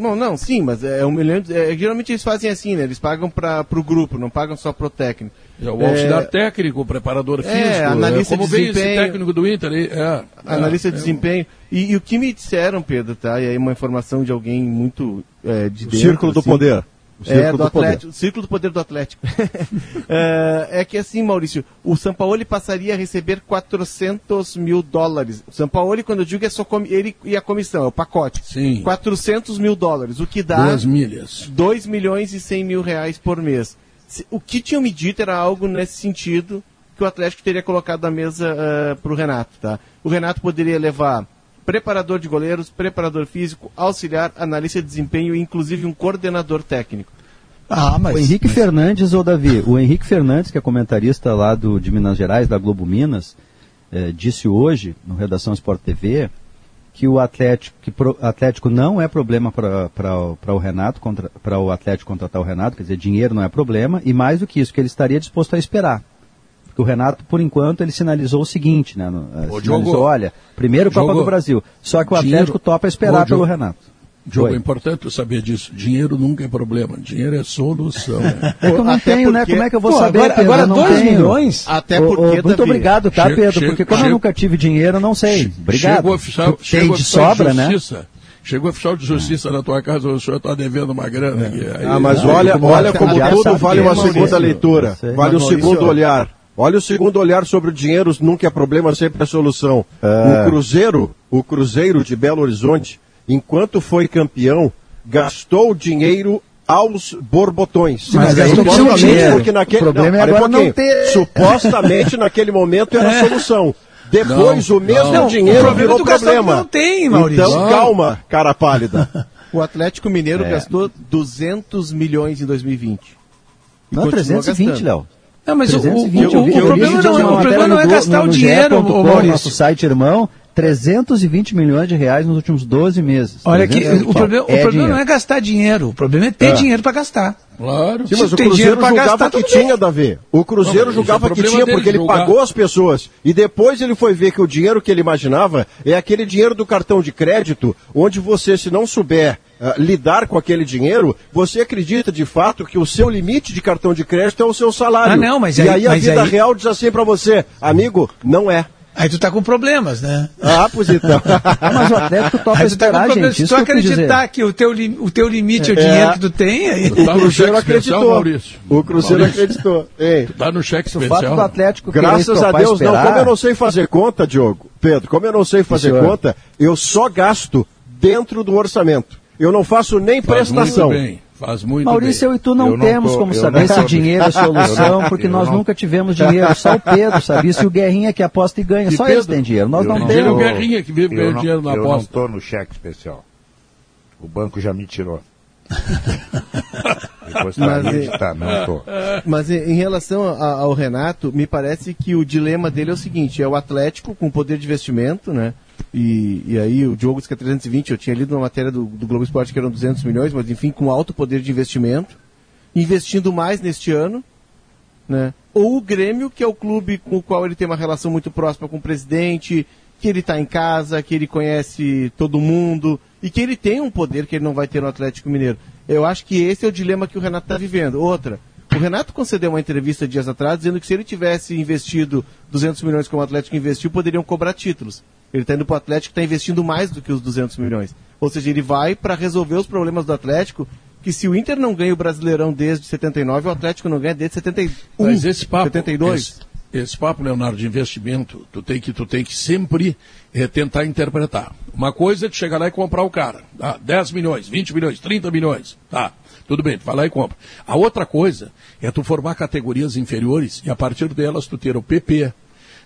[SPEAKER 7] Não, não, sim, mas é um milhão. É, geralmente eles fazem assim, né? Eles pagam para o grupo, não pagam só para o técnico.
[SPEAKER 2] É, o auxiliar é, técnico, o preparador é, físico. É, analista como de desempenho. esse técnico do Inter. É,
[SPEAKER 7] analista de é. desempenho. E, e, o que me disseram, Pedro, tá? E aí uma informação de alguém muito é, de dentro.
[SPEAKER 11] Círculo do
[SPEAKER 7] assim,
[SPEAKER 11] poder
[SPEAKER 7] é, do, do Atlético, Círculo do Poder do Atlético. é, é, que assim, Maurício, o Sampaoli passaria a receber 400 mil dólares. O Sampaoli, quando eu digo, é só ele e a comissão, é o pacote.
[SPEAKER 2] Sim.
[SPEAKER 7] 400 mil dólares, o que dá...
[SPEAKER 2] Duas milhas.
[SPEAKER 7] 2 milhões e 100 mil reais por mês. O que tinham me dito era algo nesse sentido que o Atlético teria colocado na mesa uh, eh, para o Renato, tá? O Renato poderia levar preparador de goleiros, preparador físico, auxiliar, analista de desempenho e inclusive um coordenador técnico.
[SPEAKER 6] Ah, mas, o Henrique mas... Fernandes ou Davi, o Henrique Fernandes, que é comentarista lá do, de Minas Gerais, da Globo Minas, eh, disse hoje, no Redação Sport TV, que o Atlético, que pro, Atlético não é problema para o Renato, para o Atlético contratar o Renato, quer dizer, dinheiro não é problema, e mais do que isso, que ele estaria disposto a esperar. Porque o Renato, por enquanto, ele sinalizou o seguinte, né? No, sinalizou, Diogo, olha, primeiro Copa Diogo, do Brasil. Só que o Atlético dinheiro, topa esperar pelo Renato.
[SPEAKER 2] Diogo, é importante saber disso. Dinheiro nunca é problema. Dinheiro é solução.
[SPEAKER 6] É que eu não Até tenho, né? porque... né? Como é que eu vou Pô, saber,
[SPEAKER 4] agora,
[SPEAKER 6] Pedro?
[SPEAKER 4] Agora 2 milhões?
[SPEAKER 6] Até porque, Muito Davi, obrigado, tá, Pedro? Chego, porque como chego, eu nunca tive dinheiro, eu não sei. Obrigado. Chegou oficial,
[SPEAKER 2] Tem de sobra, né? Chegou oficial de justiça na tua casa, o senhor está devendo uma grana. Aqui. Aí,
[SPEAKER 11] ah, mas olha, olha como tudo vale uma segunda leitura. Vale um segundo olhar. Olha o segundo olhar sobre o dinheiro, nunca é problema, sempre é solução. É. O Cruzeiro, o Cruzeiro de Belo Horizonte, enquanto foi campeão, gastou dinheiro aos borbotões.
[SPEAKER 4] Mas, Mas supostamente,
[SPEAKER 11] porque naquele, o problema não, é agora um não ter... supostamente naquele momento era a é. solução. Depois não, o mesmo não, dinheiro o virou problema.
[SPEAKER 4] Não tem, Maurício.
[SPEAKER 11] Então calma, cara pálida.
[SPEAKER 7] O Atlético Mineiro é. gastou 200 milhões em 2020.
[SPEAKER 6] Não, 320, Léo.
[SPEAKER 4] Não, mas 320, o, o, o, o, problema não, o problema não é gastar o dinheiro, o.
[SPEAKER 6] Nosso site irmão, 320 milhões de reais nos últimos 12 meses.
[SPEAKER 4] Olha que
[SPEAKER 6] 320
[SPEAKER 4] o problema, o
[SPEAKER 6] é
[SPEAKER 4] problema
[SPEAKER 6] dinheiro.
[SPEAKER 4] não é gastar dinheiro, o problema é ter
[SPEAKER 11] É.
[SPEAKER 4] dinheiro para gastar.
[SPEAKER 2] Claro.
[SPEAKER 11] Sim,
[SPEAKER 4] Se
[SPEAKER 11] mas o
[SPEAKER 4] tem dinheiro
[SPEAKER 11] Cruzeiro julgava
[SPEAKER 4] gastar,
[SPEAKER 11] que tinha, Davi. O Cruzeiro
[SPEAKER 2] Não,
[SPEAKER 11] julgava
[SPEAKER 2] é
[SPEAKER 11] que
[SPEAKER 2] problema
[SPEAKER 11] tinha porque ele
[SPEAKER 2] julgar.
[SPEAKER 11] pagou as pessoas. E depois ele foi ver que o dinheiro que ele imaginava é aquele dinheiro do cartão de crédito, onde você, se não souber ah, lidar com aquele dinheiro, você acredita de fato que o seu limite de cartão de crédito é o seu salário.
[SPEAKER 4] Ah, não, mas
[SPEAKER 11] e
[SPEAKER 4] aí-
[SPEAKER 11] aí, a
[SPEAKER 4] mas
[SPEAKER 11] vida
[SPEAKER 4] aí-
[SPEAKER 11] real diz assim pra você, amigo, não é.
[SPEAKER 4] Aí tu tá com problemas, né?
[SPEAKER 11] Ah, pois então.
[SPEAKER 6] Mas o Atlético topa
[SPEAKER 4] Aí tu tá com
[SPEAKER 6] esperar,
[SPEAKER 4] problemas.
[SPEAKER 6] gente.
[SPEAKER 4] Se tu acreditar que o teu, li- o teu limite é o
[SPEAKER 11] É.
[SPEAKER 4] dinheiro que tu tem, aí...
[SPEAKER 2] Tá no
[SPEAKER 11] Cruzeiro
[SPEAKER 2] especial,
[SPEAKER 11] acreditou.
[SPEAKER 2] Maurício.
[SPEAKER 11] O Cruzeiro
[SPEAKER 2] Maurício.
[SPEAKER 11] acreditou. Ei.
[SPEAKER 2] Tá no cheque
[SPEAKER 6] O fato
[SPEAKER 2] especial.
[SPEAKER 6] do Atlético
[SPEAKER 11] Graças a Deus, não.
[SPEAKER 6] esperar,
[SPEAKER 11] Como eu não sei fazer conta, Diogo, Pedro, como eu não sei fazer
[SPEAKER 6] senhor.
[SPEAKER 11] conta, eu só gasto dentro do orçamento. Eu não faço nem
[SPEAKER 2] Faz
[SPEAKER 11] prestação.
[SPEAKER 2] muito bem. Faz muito
[SPEAKER 6] Maurício, eu
[SPEAKER 2] bem.
[SPEAKER 6] e tu não,
[SPEAKER 5] Eu não
[SPEAKER 6] temos
[SPEAKER 5] tô-
[SPEAKER 6] como
[SPEAKER 5] eu
[SPEAKER 6] saber
[SPEAKER 5] não
[SPEAKER 6] se dinheiro é solução, porque
[SPEAKER 5] eu
[SPEAKER 6] nós
[SPEAKER 5] não-
[SPEAKER 6] nunca tivemos dinheiro. Só o Pedro sabia se o Guerrinha que aposta e ganha.
[SPEAKER 2] E
[SPEAKER 6] Só
[SPEAKER 2] Pedro?
[SPEAKER 6] eles têm dinheiro. Nós
[SPEAKER 5] Eu
[SPEAKER 6] não
[SPEAKER 5] não
[SPEAKER 2] é o
[SPEAKER 6] temos.
[SPEAKER 5] tô-
[SPEAKER 2] Guerrinha que vive
[SPEAKER 5] eu
[SPEAKER 2] ganhando
[SPEAKER 5] não-
[SPEAKER 2] dinheiro na
[SPEAKER 5] Eu não
[SPEAKER 2] aposta.
[SPEAKER 5] estou no cheque especial. O banco já me tirou. Depois tá
[SPEAKER 7] Mas, eh,
[SPEAKER 5] tá, não tô.
[SPEAKER 7] Mas em em relação a- ao Renato, me parece que o dilema dele é o seguinte: é o Atlético com poder de investimento, né? E, e aí o Diogo disse que é 320, eu tinha lido uma matéria do, do Globo Esporte que eram 200 milhões, mas enfim, com alto poder de investimento, investindo mais neste ano, né? Ou o Grêmio, que é o clube com o qual ele tem uma relação muito próxima com o presidente, que ele está em casa, que ele conhece todo mundo e que ele tem um poder que ele não vai ter no Atlético Mineiro. Eu acho que esse é o dilema que o Renato está vivendo. Outra, o Renato concedeu uma entrevista dias atrás dizendo que se ele tivesse investido 200 milhões como o Atlético investiu, poderiam cobrar títulos. Ele está indo para o Atlético está investindo mais do que os 200 milhões. Ou seja, ele vai para resolver os problemas do Atlético, que se o Inter não ganha o Brasileirão desde 79, o Atlético não ganha desde 71,
[SPEAKER 2] Mas esse papo,
[SPEAKER 7] 72.
[SPEAKER 2] Esse, esse papo, Leonardo, de investimento, tu tem que, tu tem que sempre eh, tentar interpretar. Uma coisa é tu chegar lá e comprar o cara. Tá? 10 milhões, 20 milhões, 30 milhões. Tá, tudo bem, tu vai lá e compra. A outra coisa é tu formar categorias inferiores e a partir delas tu ter o PP,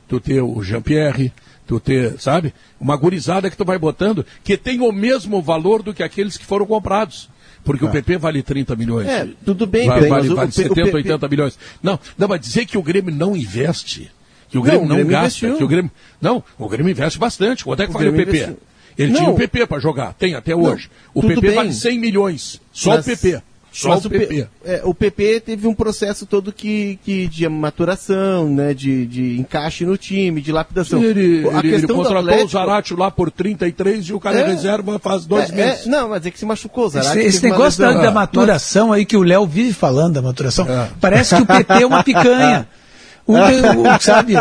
[SPEAKER 2] tu ter o Jean-Pierre, tu ter, sabe? Uma gurizada que tu vai botando que tem o mesmo valor do que aqueles que foram comprados. Porque o PP vale 30 milhões.
[SPEAKER 7] É, tudo bem,
[SPEAKER 2] vale,
[SPEAKER 7] bem,
[SPEAKER 2] vale,
[SPEAKER 7] o-
[SPEAKER 2] vale
[SPEAKER 7] o P- o
[SPEAKER 2] 70,
[SPEAKER 7] PP
[SPEAKER 2] 80 milhões. Não, não, mas dizer que o Grêmio não investe, que o
[SPEAKER 7] Não,
[SPEAKER 2] Grêmio
[SPEAKER 7] o
[SPEAKER 2] não,
[SPEAKER 7] Grêmio
[SPEAKER 2] gasta,
[SPEAKER 7] investiu.
[SPEAKER 2] que o Grêmio. Não, o Grêmio investe bastante. Quanto é que
[SPEAKER 7] O
[SPEAKER 2] vale o PP?
[SPEAKER 7] investiu.
[SPEAKER 2] Ele
[SPEAKER 7] Não.
[SPEAKER 2] tinha o PP para jogar, tem até hoje. o
[SPEAKER 7] tudo
[SPEAKER 2] PP
[SPEAKER 7] bem.
[SPEAKER 2] vale 100 milhões. Só
[SPEAKER 7] Mas-
[SPEAKER 2] o PP. Só
[SPEAKER 7] Mas
[SPEAKER 2] o PP.
[SPEAKER 7] é, o PP teve um processo todo que, que de maturação, né, de, de encaixe no time, de lapidação.
[SPEAKER 2] Ele,
[SPEAKER 7] a
[SPEAKER 2] ele, ele
[SPEAKER 7] questão do
[SPEAKER 2] contratou
[SPEAKER 7] Atlético-
[SPEAKER 2] o Zaratio lá por 33 e o cara
[SPEAKER 7] É.
[SPEAKER 2] reserva faz dois
[SPEAKER 7] É, é,
[SPEAKER 2] meses.
[SPEAKER 7] não, mas é que se machucou. o
[SPEAKER 4] Esse,
[SPEAKER 7] Zarate
[SPEAKER 4] esse
[SPEAKER 7] uma
[SPEAKER 4] negócio da, da maturação aí que o Léo vive falando da maturação,
[SPEAKER 2] É.
[SPEAKER 4] parece que o PT é uma picanha. O, o- sabe?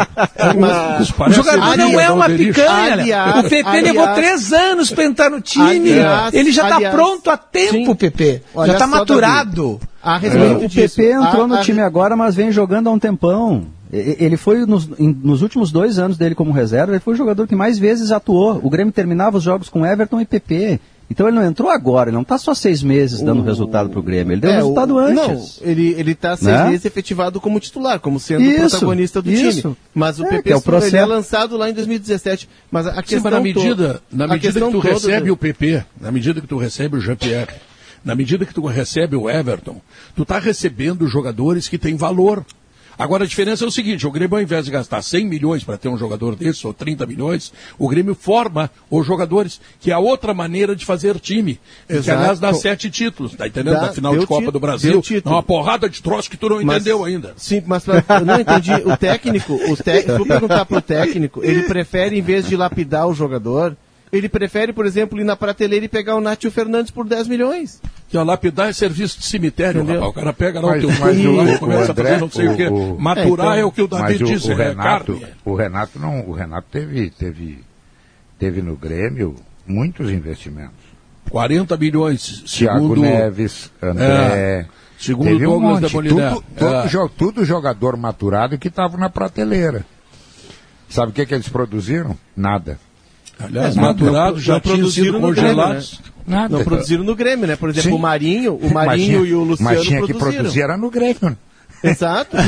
[SPEAKER 7] Mas-
[SPEAKER 4] O, o jogador não é uma picanha. Léo.
[SPEAKER 7] Aliás,
[SPEAKER 4] o PP
[SPEAKER 7] aliás-
[SPEAKER 4] levou três anos para entrar no time.
[SPEAKER 7] Aliás,
[SPEAKER 4] ele já está pronto há tempo,
[SPEAKER 7] sim.
[SPEAKER 4] o PP.
[SPEAKER 7] Olha
[SPEAKER 4] já está maturado.
[SPEAKER 7] A respeito
[SPEAKER 6] O
[SPEAKER 7] disso,
[SPEAKER 6] PP entrou
[SPEAKER 7] a-
[SPEAKER 6] no
[SPEAKER 7] a-
[SPEAKER 6] time agora, mas vem jogando há um tempão. Ele foi, nos, em- nos últimos dois anos dele como reserva, ele foi o jogador que mais vezes atuou. O Grêmio terminava os jogos com Everton e PP. Então ele não entrou agora, ele não está só seis meses dando resultado para o Grêmio. Ele deu
[SPEAKER 7] É,
[SPEAKER 6] resultado
[SPEAKER 7] o-
[SPEAKER 6] antes.
[SPEAKER 7] Não, ele, ele tá seis
[SPEAKER 6] Né?
[SPEAKER 7] meses efetivado como titular, como sendo o
[SPEAKER 6] Isso,
[SPEAKER 7] protagonista do
[SPEAKER 6] isso.
[SPEAKER 7] time. Mas o
[SPEAKER 6] É,
[SPEAKER 7] PP
[SPEAKER 6] é o
[SPEAKER 7] é
[SPEAKER 6] processo.
[SPEAKER 7] lançado lá em 2017. Mas a
[SPEAKER 2] Sim,
[SPEAKER 7] questão
[SPEAKER 2] mas na medida,
[SPEAKER 7] to-
[SPEAKER 2] na medida que tu
[SPEAKER 7] toda
[SPEAKER 2] recebe o PP, na medida que tu recebe o Jean-Pierre, na medida que tu recebe o Everton, tu tá recebendo jogadores que têm valor. Agora a diferença é o seguinte, o Grêmio ao invés de gastar 100 milhões para ter um jogador desse, ou 30 milhões, o Grêmio forma os jogadores, que é a outra maneira de fazer time. E Que
[SPEAKER 7] Exato.
[SPEAKER 2] aliás dá sete títulos, tá entendendo?
[SPEAKER 7] Dá-
[SPEAKER 2] Na final de Copa do Brasil, uma porrada de troço que tu não
[SPEAKER 7] Mas-
[SPEAKER 2] entendeu ainda.
[SPEAKER 7] Sim, mas pra, eu não entendi. O técnico, o te, se eu perguntar pro técnico, ele prefere, em vez de lapidar o jogador, ele prefere, por exemplo, ir na prateleira e pegar o Nátio Fernandes por 10 milhões.
[SPEAKER 2] Que a lapidar é serviço de cemitério, rapaz. O cara pega lá
[SPEAKER 5] Mas-
[SPEAKER 2] o teu
[SPEAKER 5] mas
[SPEAKER 2] filho
[SPEAKER 5] o-
[SPEAKER 2] e começa a
[SPEAKER 5] André,
[SPEAKER 2] fazer não sei o, quê.
[SPEAKER 5] o- o-
[SPEAKER 2] Maturar
[SPEAKER 7] É,
[SPEAKER 2] é,
[SPEAKER 7] então-
[SPEAKER 2] o que o Davi
[SPEAKER 5] Mas o,
[SPEAKER 2] disse,
[SPEAKER 5] o
[SPEAKER 2] é
[SPEAKER 5] Renato,
[SPEAKER 2] carne.
[SPEAKER 5] o Renato não, o Renato teve, teve, teve no Grêmio muitos investimentos.
[SPEAKER 2] 40 milhões,
[SPEAKER 5] Thiago
[SPEAKER 2] segundo,
[SPEAKER 5] Neves, André.
[SPEAKER 2] segundo
[SPEAKER 5] teve um monte. Tudo, todo,
[SPEAKER 2] É.
[SPEAKER 5] tudo jogador maturado que estava na prateleira. Sabe o que, que eles produziram? Nada.
[SPEAKER 2] Aliás,
[SPEAKER 7] É,
[SPEAKER 2] maturados já tinham
[SPEAKER 7] produziram
[SPEAKER 2] sido
[SPEAKER 7] no Grêmio,
[SPEAKER 2] congelados.
[SPEAKER 5] Nada.
[SPEAKER 7] Não produziram no Grêmio, né? Por exemplo,
[SPEAKER 5] Sim.
[SPEAKER 7] o Marinho, o Marinho e o Luciano
[SPEAKER 5] Mas tinha que
[SPEAKER 7] produziram.
[SPEAKER 5] produzir era no Grêmio.
[SPEAKER 7] Exato. Não,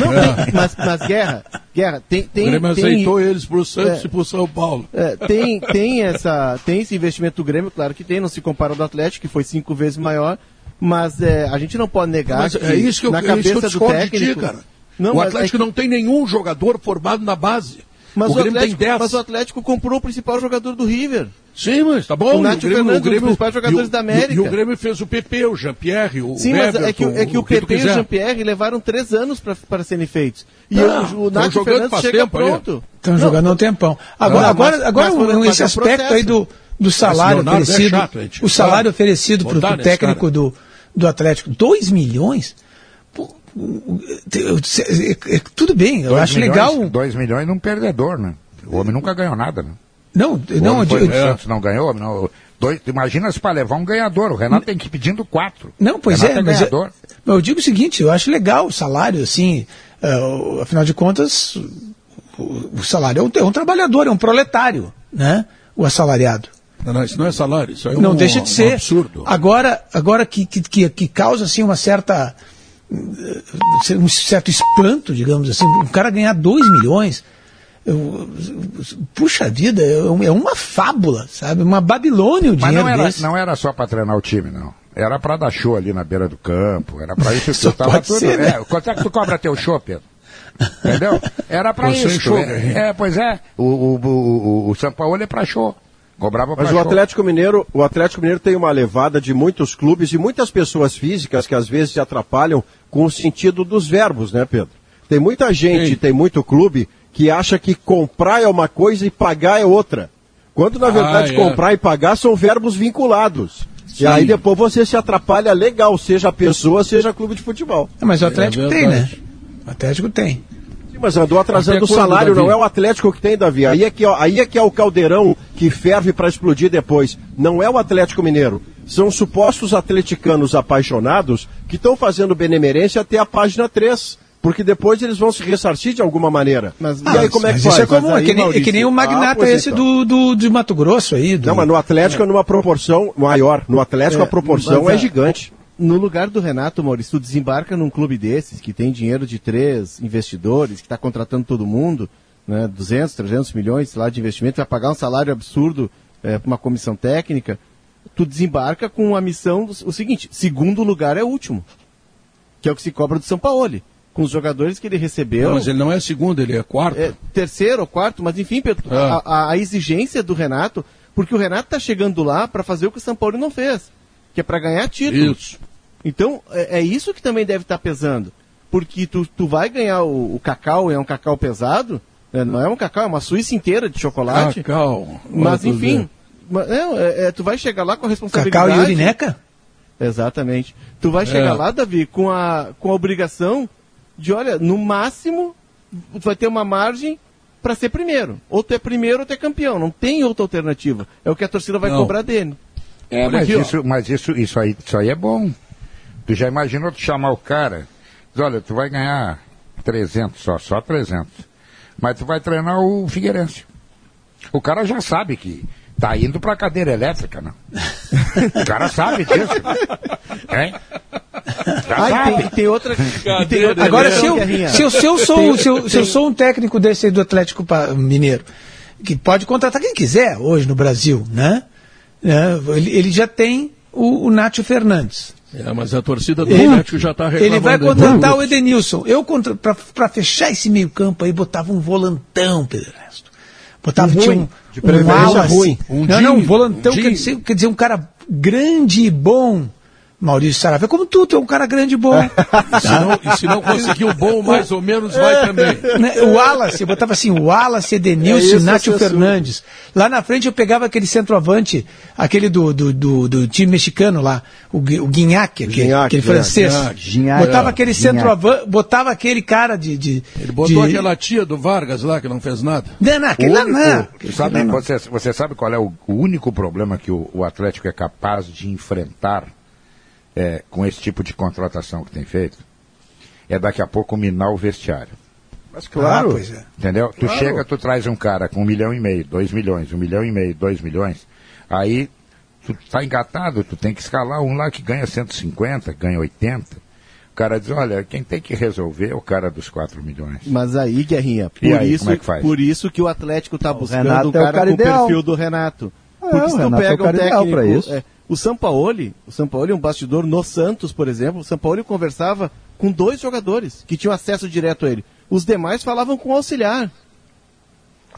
[SPEAKER 7] tem, mas, mas guerra, guerra, tem,
[SPEAKER 2] O
[SPEAKER 7] tem,
[SPEAKER 2] Grêmio
[SPEAKER 7] tem,
[SPEAKER 2] aceitou eles pro Santos
[SPEAKER 7] É.
[SPEAKER 2] e pro São Paulo.
[SPEAKER 7] É, tem, tem, essa, tem esse investimento do Grêmio, claro que tem, não se compara ao do Atlético, que foi cinco vezes maior, mas é, a gente não pode negar
[SPEAKER 2] Mas
[SPEAKER 7] que
[SPEAKER 2] é isso que eu,
[SPEAKER 7] na
[SPEAKER 2] é isso que eu
[SPEAKER 7] cabeça do técnico...
[SPEAKER 2] ti, cara.
[SPEAKER 7] Não,
[SPEAKER 2] o
[SPEAKER 7] mas é
[SPEAKER 2] Atlético
[SPEAKER 7] que-
[SPEAKER 2] não tem nenhum jogador formado na base.
[SPEAKER 7] Mas
[SPEAKER 2] o
[SPEAKER 7] o,
[SPEAKER 2] Grêmio tem
[SPEAKER 7] Atlético,
[SPEAKER 2] 10.
[SPEAKER 7] mas o Atlético comprou o principal jogador do River.
[SPEAKER 2] Sim, mas tá bom.
[SPEAKER 7] O Nath
[SPEAKER 2] Grêmio-
[SPEAKER 7] Fernandes, um dos
[SPEAKER 2] Grêmio-
[SPEAKER 7] principais jogadores
[SPEAKER 2] o-
[SPEAKER 7] da América.
[SPEAKER 2] E, o Grêmio fez o PP, o Jean-Pierre, o
[SPEAKER 7] Sim, mas é que, o- é que o,
[SPEAKER 2] tu
[SPEAKER 7] PP e o. Jean-Pierre levaram três anos para serem feitos. E
[SPEAKER 2] Não,
[SPEAKER 7] o, o Nath Fernandes
[SPEAKER 2] faz
[SPEAKER 7] chega pronto.
[SPEAKER 4] Estão jogando há um tempão. Agora,
[SPEAKER 7] Não,
[SPEAKER 4] agora,
[SPEAKER 7] mas-
[SPEAKER 4] agora
[SPEAKER 7] mas foi-
[SPEAKER 4] esse
[SPEAKER 7] é
[SPEAKER 4] aspecto aí do, do salário
[SPEAKER 2] é
[SPEAKER 4] oferecido, o salário oferecido para o técnico do, do Atlético, 2 milhões? Eu- é- é- tudo bem, eu
[SPEAKER 5] Dois
[SPEAKER 4] acho
[SPEAKER 5] milhões-
[SPEAKER 4] legal.
[SPEAKER 5] Dois milhões num perdedor, né? O homem nunca ganhou nada, né?
[SPEAKER 4] Não,
[SPEAKER 5] O
[SPEAKER 4] não,
[SPEAKER 5] homem
[SPEAKER 4] eu
[SPEAKER 5] foi pro Santos não ganhou. Não, dois, imagina se para levar um ganhador. O Renato tem que ir pedindo quatro.
[SPEAKER 4] Não, pois
[SPEAKER 5] Renato
[SPEAKER 4] é, mas eu,
[SPEAKER 5] ganhador.
[SPEAKER 4] mas eu digo o seguinte, eu acho legal o salário, assim, é, o- afinal de contas, o, o salário é um, é um trabalhador, é um proletário, né? O assalariado.
[SPEAKER 2] Não, não, isso não é salário, isso é
[SPEAKER 4] não
[SPEAKER 2] um,
[SPEAKER 4] deixa de
[SPEAKER 2] um
[SPEAKER 4] ser.
[SPEAKER 2] absurdo.
[SPEAKER 4] Agora, agora que, que, que, que causa assim uma certa um certo espanto, digamos assim, um cara ganhar 2 milhões, eu- puxa vida, é é uma fábula, sabe? Uma Babilônia o
[SPEAKER 5] Mas
[SPEAKER 4] dinheiro
[SPEAKER 5] não era,
[SPEAKER 4] desse.
[SPEAKER 5] não era só para treinar o time, não. Era para dar show ali na beira do campo. Era para isso
[SPEAKER 4] Só
[SPEAKER 5] tudo. Tava tudo.
[SPEAKER 4] ser, né?
[SPEAKER 5] é, quanto é que tu cobra teu show, Pedro? Entendeu? Era para isso.
[SPEAKER 2] show,
[SPEAKER 5] é, é, pois é. O, o, o, o, o São Paulo é para show. Cobrava
[SPEAKER 11] Mas o. Atlético Mineiro, o Atlético Mineiro tem uma levada de muitos clubes e muitas pessoas físicas que às vezes se atrapalham com o sentido dos verbos, né, Pedro? Tem muita gente,
[SPEAKER 2] Sim.
[SPEAKER 11] tem muito clube que acha que comprar é uma coisa e pagar é outra. Quando na
[SPEAKER 2] Ah,
[SPEAKER 11] verdade
[SPEAKER 2] é.
[SPEAKER 11] comprar e pagar são verbos vinculados.
[SPEAKER 2] Sim.
[SPEAKER 11] E aí depois você se atrapalha legal, seja a pessoa, seja clube de futebol.
[SPEAKER 4] É, mas o Atlético tem, né? O Atlético tem.
[SPEAKER 11] Sim, mas andou atrasando o salário,
[SPEAKER 2] Davi?
[SPEAKER 11] não é o Atlético que tem, Davi. Aí é que, ó, aí é que é o caldeirão que ferve para explodir depois. Não é o Atlético Mineiro. São supostos atleticanos apaixonados que estão fazendo benemerência até a página 3. Porque depois eles vão se ressarcir de alguma maneira.
[SPEAKER 7] Mas-
[SPEAKER 11] e aí como é que faz?
[SPEAKER 4] isso é comum, é,
[SPEAKER 11] aí,
[SPEAKER 4] que nem, é que nem o magnata
[SPEAKER 11] Ah,
[SPEAKER 4] esse
[SPEAKER 11] então.
[SPEAKER 4] do, do, de Mato Grosso aí. Do...
[SPEAKER 11] Não, mas no Atlético é numa proporção maior. No Atlético a proporção
[SPEAKER 7] mas
[SPEAKER 11] é
[SPEAKER 7] a-
[SPEAKER 11] gigante.
[SPEAKER 7] No lugar do Renato, Maurício, tu desembarca num clube desses, que tem dinheiro de três investidores, que está contratando todo mundo, né, 200, 300 milhões lá de investimento, vai pagar um salário absurdo para uma comissão técnica, tu desembarca com a missão, o seguinte, segundo lugar é o último, que é o que se cobra do São Paulo, com os jogadores que ele recebeu.
[SPEAKER 2] Não, mas ele não é segundo, ele é quarto.
[SPEAKER 7] É, terceiro ou quarto, mas enfim, Pedro,
[SPEAKER 2] É.
[SPEAKER 7] a, a- a exigência do Renato, porque o Renato está chegando lá para fazer o que o São Paulo não fez, que é para ganhar título.
[SPEAKER 2] Isso.
[SPEAKER 7] Então, é, é isso que também deve estar pesando. Porque tu, tu vai ganhar o, o cacau, é um cacau pesado, né, não é um cacau, é uma Suíça inteira de chocolate.
[SPEAKER 2] Cacau.
[SPEAKER 7] Mas enfim,
[SPEAKER 2] vê.
[SPEAKER 7] ma- é, é, é, tu vai chegar lá com a responsabilidade.
[SPEAKER 4] Cacau e Urineca?
[SPEAKER 7] Exatamente. Tu vai chegar lá, Davi, com a, com a obrigação de, olha, no máximo, tu vai ter uma margem para ser primeiro. Ou tu é primeiro ou tu é campeão. Não tem outra alternativa. É o que a torcida vai
[SPEAKER 2] Não.
[SPEAKER 7] cobrar dele.
[SPEAKER 5] É, mas,
[SPEAKER 2] aqui,
[SPEAKER 5] isso, mas isso, isso, aí, isso aí é bom. Tu já imaginou tu chamar o cara? Diz, olha, tu vai ganhar 300 só, só 300. Mas tu vai treinar o Figueirense. O cara já sabe que tá indo pra cadeira elétrica, não. O cara sabe disso. Hein? Já
[SPEAKER 7] Ah, e
[SPEAKER 5] sabe.
[SPEAKER 7] tem, e tem outra. e tem outra
[SPEAKER 4] Agora, se eu, se, eu, se, eu sou, se, eu, se eu sou um técnico desse aí do Atlético Mineiro, que pode contratar quem quiser hoje no Brasil, né? É, ele, ele já tem o, o Nátio Fernandes.
[SPEAKER 2] É, mas a torcida do
[SPEAKER 4] Ele,
[SPEAKER 2] Atlético já está reclamando.
[SPEAKER 4] ele vai contratar o Edenilson. Eu, para fechar esse meio campo aí, botava um volantão, Pedro Ernesto. Botava
[SPEAKER 11] Um
[SPEAKER 4] tinha
[SPEAKER 11] ruim,
[SPEAKER 4] um,
[SPEAKER 11] de preferência
[SPEAKER 4] Wallace.
[SPEAKER 11] ruim.
[SPEAKER 2] Um
[SPEAKER 4] não, não, um volantão
[SPEAKER 2] Dinho.
[SPEAKER 4] quer dizer, quer dizer um cara grande e bom. Maurício Saravia, como tu, tu é um cara grande e bom.
[SPEAKER 2] E se não, e se não conseguir o bom, mais ou menos, vai também.
[SPEAKER 4] Né, O Wallace, eu botava assim, o Wallace,
[SPEAKER 11] É
[SPEAKER 4] Edenilson,
[SPEAKER 11] isso,
[SPEAKER 4] Nátio
[SPEAKER 11] é.
[SPEAKER 4] Fernandes. Lá na frente eu pegava aquele centroavante, aquele do, do, do, do time mexicano lá, o, o Guignac, aquele,
[SPEAKER 11] Guignac,
[SPEAKER 4] aquele
[SPEAKER 11] é,
[SPEAKER 4] francês.
[SPEAKER 6] Gignac.
[SPEAKER 4] botava
[SPEAKER 6] É,
[SPEAKER 4] aquele centroavante, botava aquele cara de... de
[SPEAKER 2] Ele botou
[SPEAKER 4] de...
[SPEAKER 2] aquela tia do Vargas lá que não fez nada.
[SPEAKER 4] Não, não, aquele lá não.
[SPEAKER 5] Sabe, você, você sabe qual é o, o único problema que o, o Atlético é capaz de enfrentar é, com esse tipo de contratação que tem feito? É daqui a pouco minar o vestiário.
[SPEAKER 11] Mas claro.
[SPEAKER 4] Ah, pois é.
[SPEAKER 5] Entendeu? Tu
[SPEAKER 11] Claro.
[SPEAKER 5] chega, tu traz um cara com um milhão e meio, dois milhões, um milhão e meio, dois milhões, aí tu tá engatado, tu tem que escalar um lá que ganha 150, ganha 80. O cara diz, olha, quem tem que resolver é o cara dos 4 milhões.
[SPEAKER 7] Mas aí, Guerrinha, por,
[SPEAKER 5] aí,
[SPEAKER 7] isso,
[SPEAKER 5] como é que faz?
[SPEAKER 7] por isso que o Atlético está buscando
[SPEAKER 6] Renato
[SPEAKER 7] um
[SPEAKER 6] é o
[SPEAKER 7] cara,
[SPEAKER 6] cara
[SPEAKER 7] com o
[SPEAKER 6] ideal.
[SPEAKER 7] perfil do Renato.
[SPEAKER 6] É,
[SPEAKER 7] Porque
[SPEAKER 6] o
[SPEAKER 7] se tu
[SPEAKER 6] Renato é o
[SPEAKER 7] pega um
[SPEAKER 6] cara ideal
[SPEAKER 7] técnico... é, o Sampaoli, o Sampaoli é um bastidor no Santos, por exemplo. O Sampaoli conversava com dois jogadores que tinham acesso direto a ele. Os demais falavam com o auxiliar.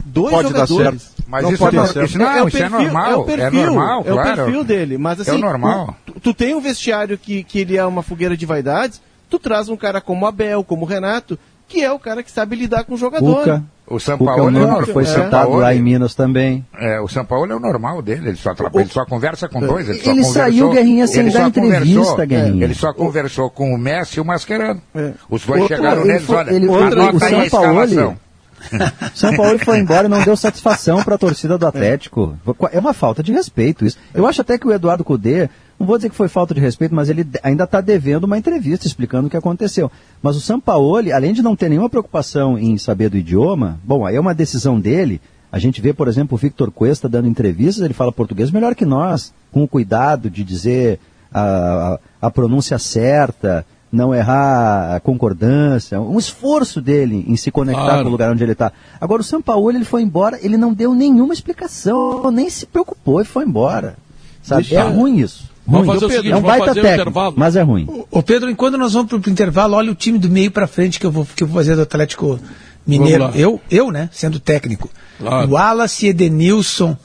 [SPEAKER 7] dois
[SPEAKER 11] pode dar
[SPEAKER 7] jogadores.
[SPEAKER 11] certo.
[SPEAKER 5] Mas
[SPEAKER 11] Não
[SPEAKER 5] isso,
[SPEAKER 11] pode
[SPEAKER 5] é,
[SPEAKER 11] dar
[SPEAKER 5] isso
[SPEAKER 11] certo.
[SPEAKER 5] não,
[SPEAKER 7] é o
[SPEAKER 5] isso
[SPEAKER 7] perfil,
[SPEAKER 5] é normal.
[SPEAKER 7] é o perfil,
[SPEAKER 5] normal,
[SPEAKER 7] é o
[SPEAKER 5] claro.
[SPEAKER 7] perfil dele. Mas assim,
[SPEAKER 5] é o normal.
[SPEAKER 7] o- tu, tu tem um vestiário que, que ele é uma fogueira de vaidades, tu traz um cara como Abel, como Renato, que é o cara que sabe lidar com o jogador.
[SPEAKER 6] Cuca.
[SPEAKER 5] O São
[SPEAKER 6] é
[SPEAKER 5] Paulo é, normal.
[SPEAKER 6] foi
[SPEAKER 5] O São
[SPEAKER 6] citado
[SPEAKER 5] Paulo,
[SPEAKER 6] lá em Minas também.
[SPEAKER 5] É, o São Paulo é o normal dele, ele só, tra- ele só conversa com dois. Ele, só
[SPEAKER 6] Ele
[SPEAKER 5] conversou,
[SPEAKER 6] saiu, Guerrinha, sem
[SPEAKER 5] ele
[SPEAKER 6] dar entrevista, Guerrinha.
[SPEAKER 5] Ele só conversou com o Messi e o Mascherano.
[SPEAKER 7] É.
[SPEAKER 5] Os dois
[SPEAKER 7] Outro-
[SPEAKER 5] chegaram
[SPEAKER 6] ele
[SPEAKER 5] neles,
[SPEAKER 6] foi-
[SPEAKER 5] olha,
[SPEAKER 6] ele-
[SPEAKER 5] anota
[SPEAKER 6] o São Paulo. São Paulo foi embora e não deu satisfação para a torcida do Atlético. É uma falta de respeito isso. Eu acho até que o Eduardo Cudê, não vou dizer que foi falta de respeito, mas ele ainda está devendo uma entrevista explicando o que aconteceu. Mas o Sampaoli, além de não ter nenhuma preocupação em saber do idioma, bom, aí é uma decisão dele. A gente vê, por exemplo, o Victor Cuesta dando entrevistas, ele fala português melhor que nós, com o cuidado de dizer a, a, a pronúncia certa, não errar a concordância, um esforço dele em se conectar
[SPEAKER 2] Claro.
[SPEAKER 6] com o lugar onde ele está. Agora o Sampaoli, ele foi embora, ele não deu nenhuma explicação, nem se preocupou e foi embora. Sabe?
[SPEAKER 2] Deixa-
[SPEAKER 6] É ruim isso.
[SPEAKER 2] Vamos fazer o seguinte,
[SPEAKER 6] é um
[SPEAKER 2] vamos
[SPEAKER 6] baita
[SPEAKER 2] fazer um
[SPEAKER 6] técnico,
[SPEAKER 2] intervalo.
[SPEAKER 6] mas é ruim.
[SPEAKER 4] Ô Pedro, enquanto nós vamos pro, pro intervalo, olha o time do meio para frente que eu vou que eu vou fazer do Atlético Mineiro. Eu, eu, né, sendo técnico.
[SPEAKER 2] Claro.
[SPEAKER 4] Wallace, Edenilson,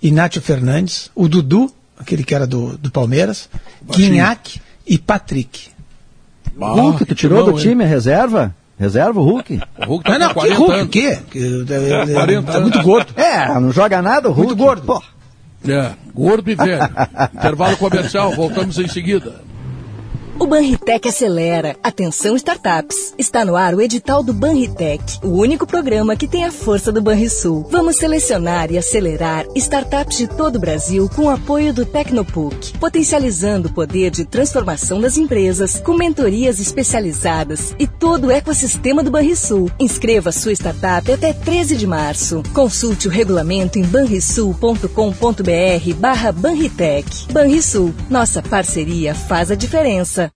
[SPEAKER 4] Inácio Fernandes, o Dudu, aquele que era do, do Palmeiras, Guinhac e Patrick.
[SPEAKER 2] Ah,
[SPEAKER 6] Hulk, tu
[SPEAKER 2] que
[SPEAKER 6] tirou
[SPEAKER 2] timão,
[SPEAKER 6] do
[SPEAKER 2] hein?
[SPEAKER 6] time a reserva? Reserva o Hulk?
[SPEAKER 2] O Hulk tá
[SPEAKER 4] Não, não,
[SPEAKER 2] com
[SPEAKER 4] que
[SPEAKER 2] 40
[SPEAKER 4] Hulk, o quê? Que- é- é-
[SPEAKER 2] 40
[SPEAKER 4] tá muito
[SPEAKER 2] anos.
[SPEAKER 4] gordo.
[SPEAKER 6] É, não joga nada o Hulk.
[SPEAKER 4] Muito gordo.
[SPEAKER 6] Pô,
[SPEAKER 2] É, gordo e velho. Intervalo comercial, voltamos em seguida.
[SPEAKER 12] O Banritec acelera. Atenção startups. Está no ar o edital do Banritec, o único programa que tem a força do Banrisul. Vamos selecionar e acelerar startups de todo o Brasil com o apoio do Tecnopuc, potencializando o poder de transformação das empresas com mentorias especializadas e todo o ecossistema do Banrisul. Inscreva sua startup até 13 de março. Consulte o regulamento em banrisul.com.br barra Banritec. Banrisul, nossa parceria faz a diferença.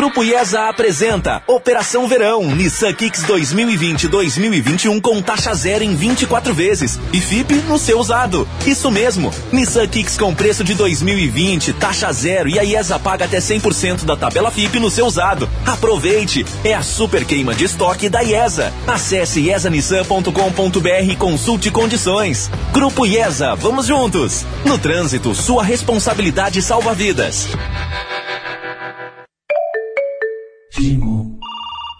[SPEAKER 13] Grupo IESA apresenta Operação Verão Nissan Kicks 2020-2021 com taxa zero em 24 vezes e FIP no seu usado. Isso mesmo, Nissan Kicks com preço de 2020, taxa zero e a IESA paga até 100% da tabela FIP no seu usado. Aproveite, é a super queima de estoque da IESA. Acesse iesanissan.com.br e consulte condições. Grupo IESA, vamos juntos. No trânsito, sua responsabilidade salva vidas.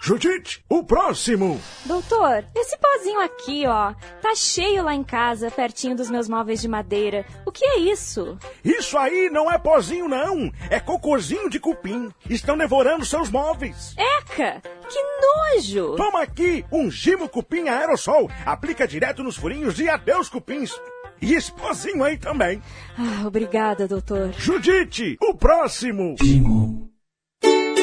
[SPEAKER 14] Judite, o próximo!
[SPEAKER 15] Doutor, esse pozinho aqui, ó, tá cheio lá em casa, pertinho dos meus móveis de madeira. O que é isso?
[SPEAKER 14] Isso aí não é pozinho, não! É cocôzinho de cupim. Estão devorando seus móveis.
[SPEAKER 15] Eca! Que nojo!
[SPEAKER 14] Toma aqui um Gimo Cupim Aerosol. Aplica direto nos furinhos e adeus cupins. E esse pozinho aí também.
[SPEAKER 15] Ah, obrigada, doutor.
[SPEAKER 14] Judite, o próximo!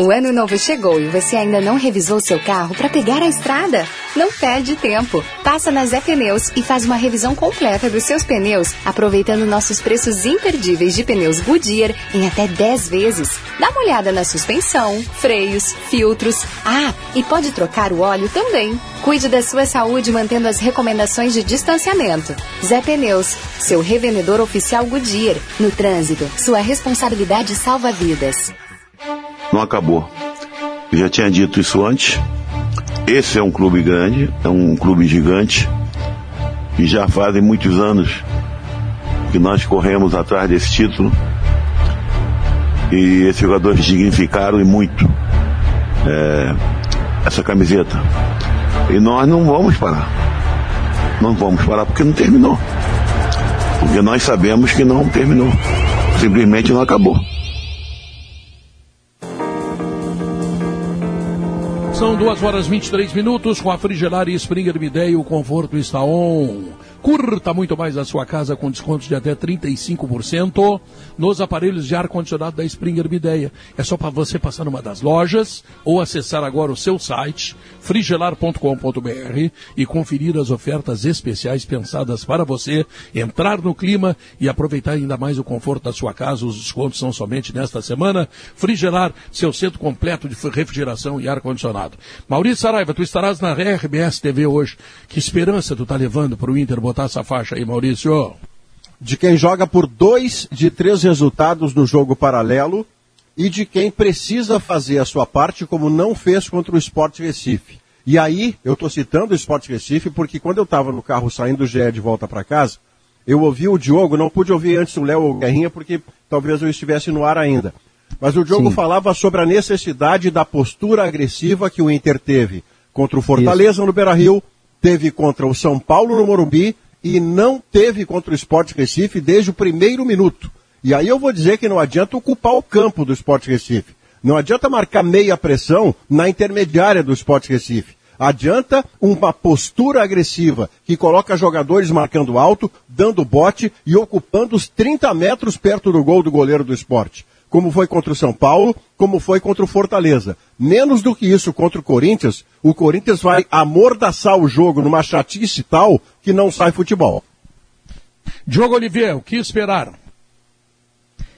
[SPEAKER 16] O ano novo chegou e você ainda não revisou seu carro para pegar a estrada? Não perde tempo. Passa na Zé Pneus e faz uma revisão completa dos seus pneus, aproveitando nossos preços imperdíveis de pneus Goodyear em até 10 vezes. Dá uma olhada na suspensão, freios, filtros. Ah, e pode trocar o óleo também. Cuide da sua saúde mantendo as recomendações de distanciamento. Zé Pneus, seu revendedor oficial Goodyear. No trânsito, sua responsabilidade salva vidas.
[SPEAKER 17] Não acabou. Eu já tinha dito isso antes. Esse é um clube grande, é um clube gigante. E já fazem muitos anos que nós corremos atrás desse título. E esses jogadores dignificaram e muito é, essa camiseta. E nós não vamos parar. Não vamos parar porque não terminou. Porque nós sabemos que não terminou. Simplesmente não acabou.
[SPEAKER 2] São duas horas 23 minutos com a Frigelar e Springer Midei, o conforto está on. Curta muito mais a sua casa com descontos de até 35% nos aparelhos de ar-condicionado da Springer Mideia. É só para você passar numa das lojas ou acessar agora o seu site frigelar.com.br e conferir as ofertas especiais pensadas para você entrar no clima e aproveitar ainda mais o conforto da sua casa. Os descontos são somente nesta semana. Frigelar, seu centro completo de refrigeração e ar-condicionado. Maurício Saraiva, tu estarás na RBS TV hoje. Que esperança tu tá levando para o Inter botar essa faixa aí, Maurício?
[SPEAKER 11] De quem joga por dois de três resultados no jogo paralelo e de quem precisa fazer a sua parte como não fez contra o Sport Recife. E aí, eu estou citando o Sport Recife porque quando eu estava no carro saindo do GE de volta para casa, eu ouvi o Diogo, não pude ouvir antes o Léo ou o Guerrinha porque talvez eu estivesse no ar ainda. Mas o Diogo Sim. falava sobre a necessidade da postura agressiva que o Inter teve contra o Fortaleza Isso. no Beira-Rio, teve contra o São Paulo no Morumbi e não teve contra o Sport Recife desde o primeiro minuto. E aí eu vou dizer que não adianta ocupar o campo do Sport Recife. Não adianta marcar meia pressão na intermediária do Sport Recife. Adianta uma postura agressiva que coloca jogadores marcando alto, dando bote e ocupando os 30 metros perto do gol do goleiro do esporte. Como foi contra o São Paulo, como foi contra o Fortaleza. Menos do que isso contra o Corinthians, o Corinthians vai amordaçar o jogo numa chatice tal que não sai futebol.
[SPEAKER 2] Diogo Oliveira, o que esperar?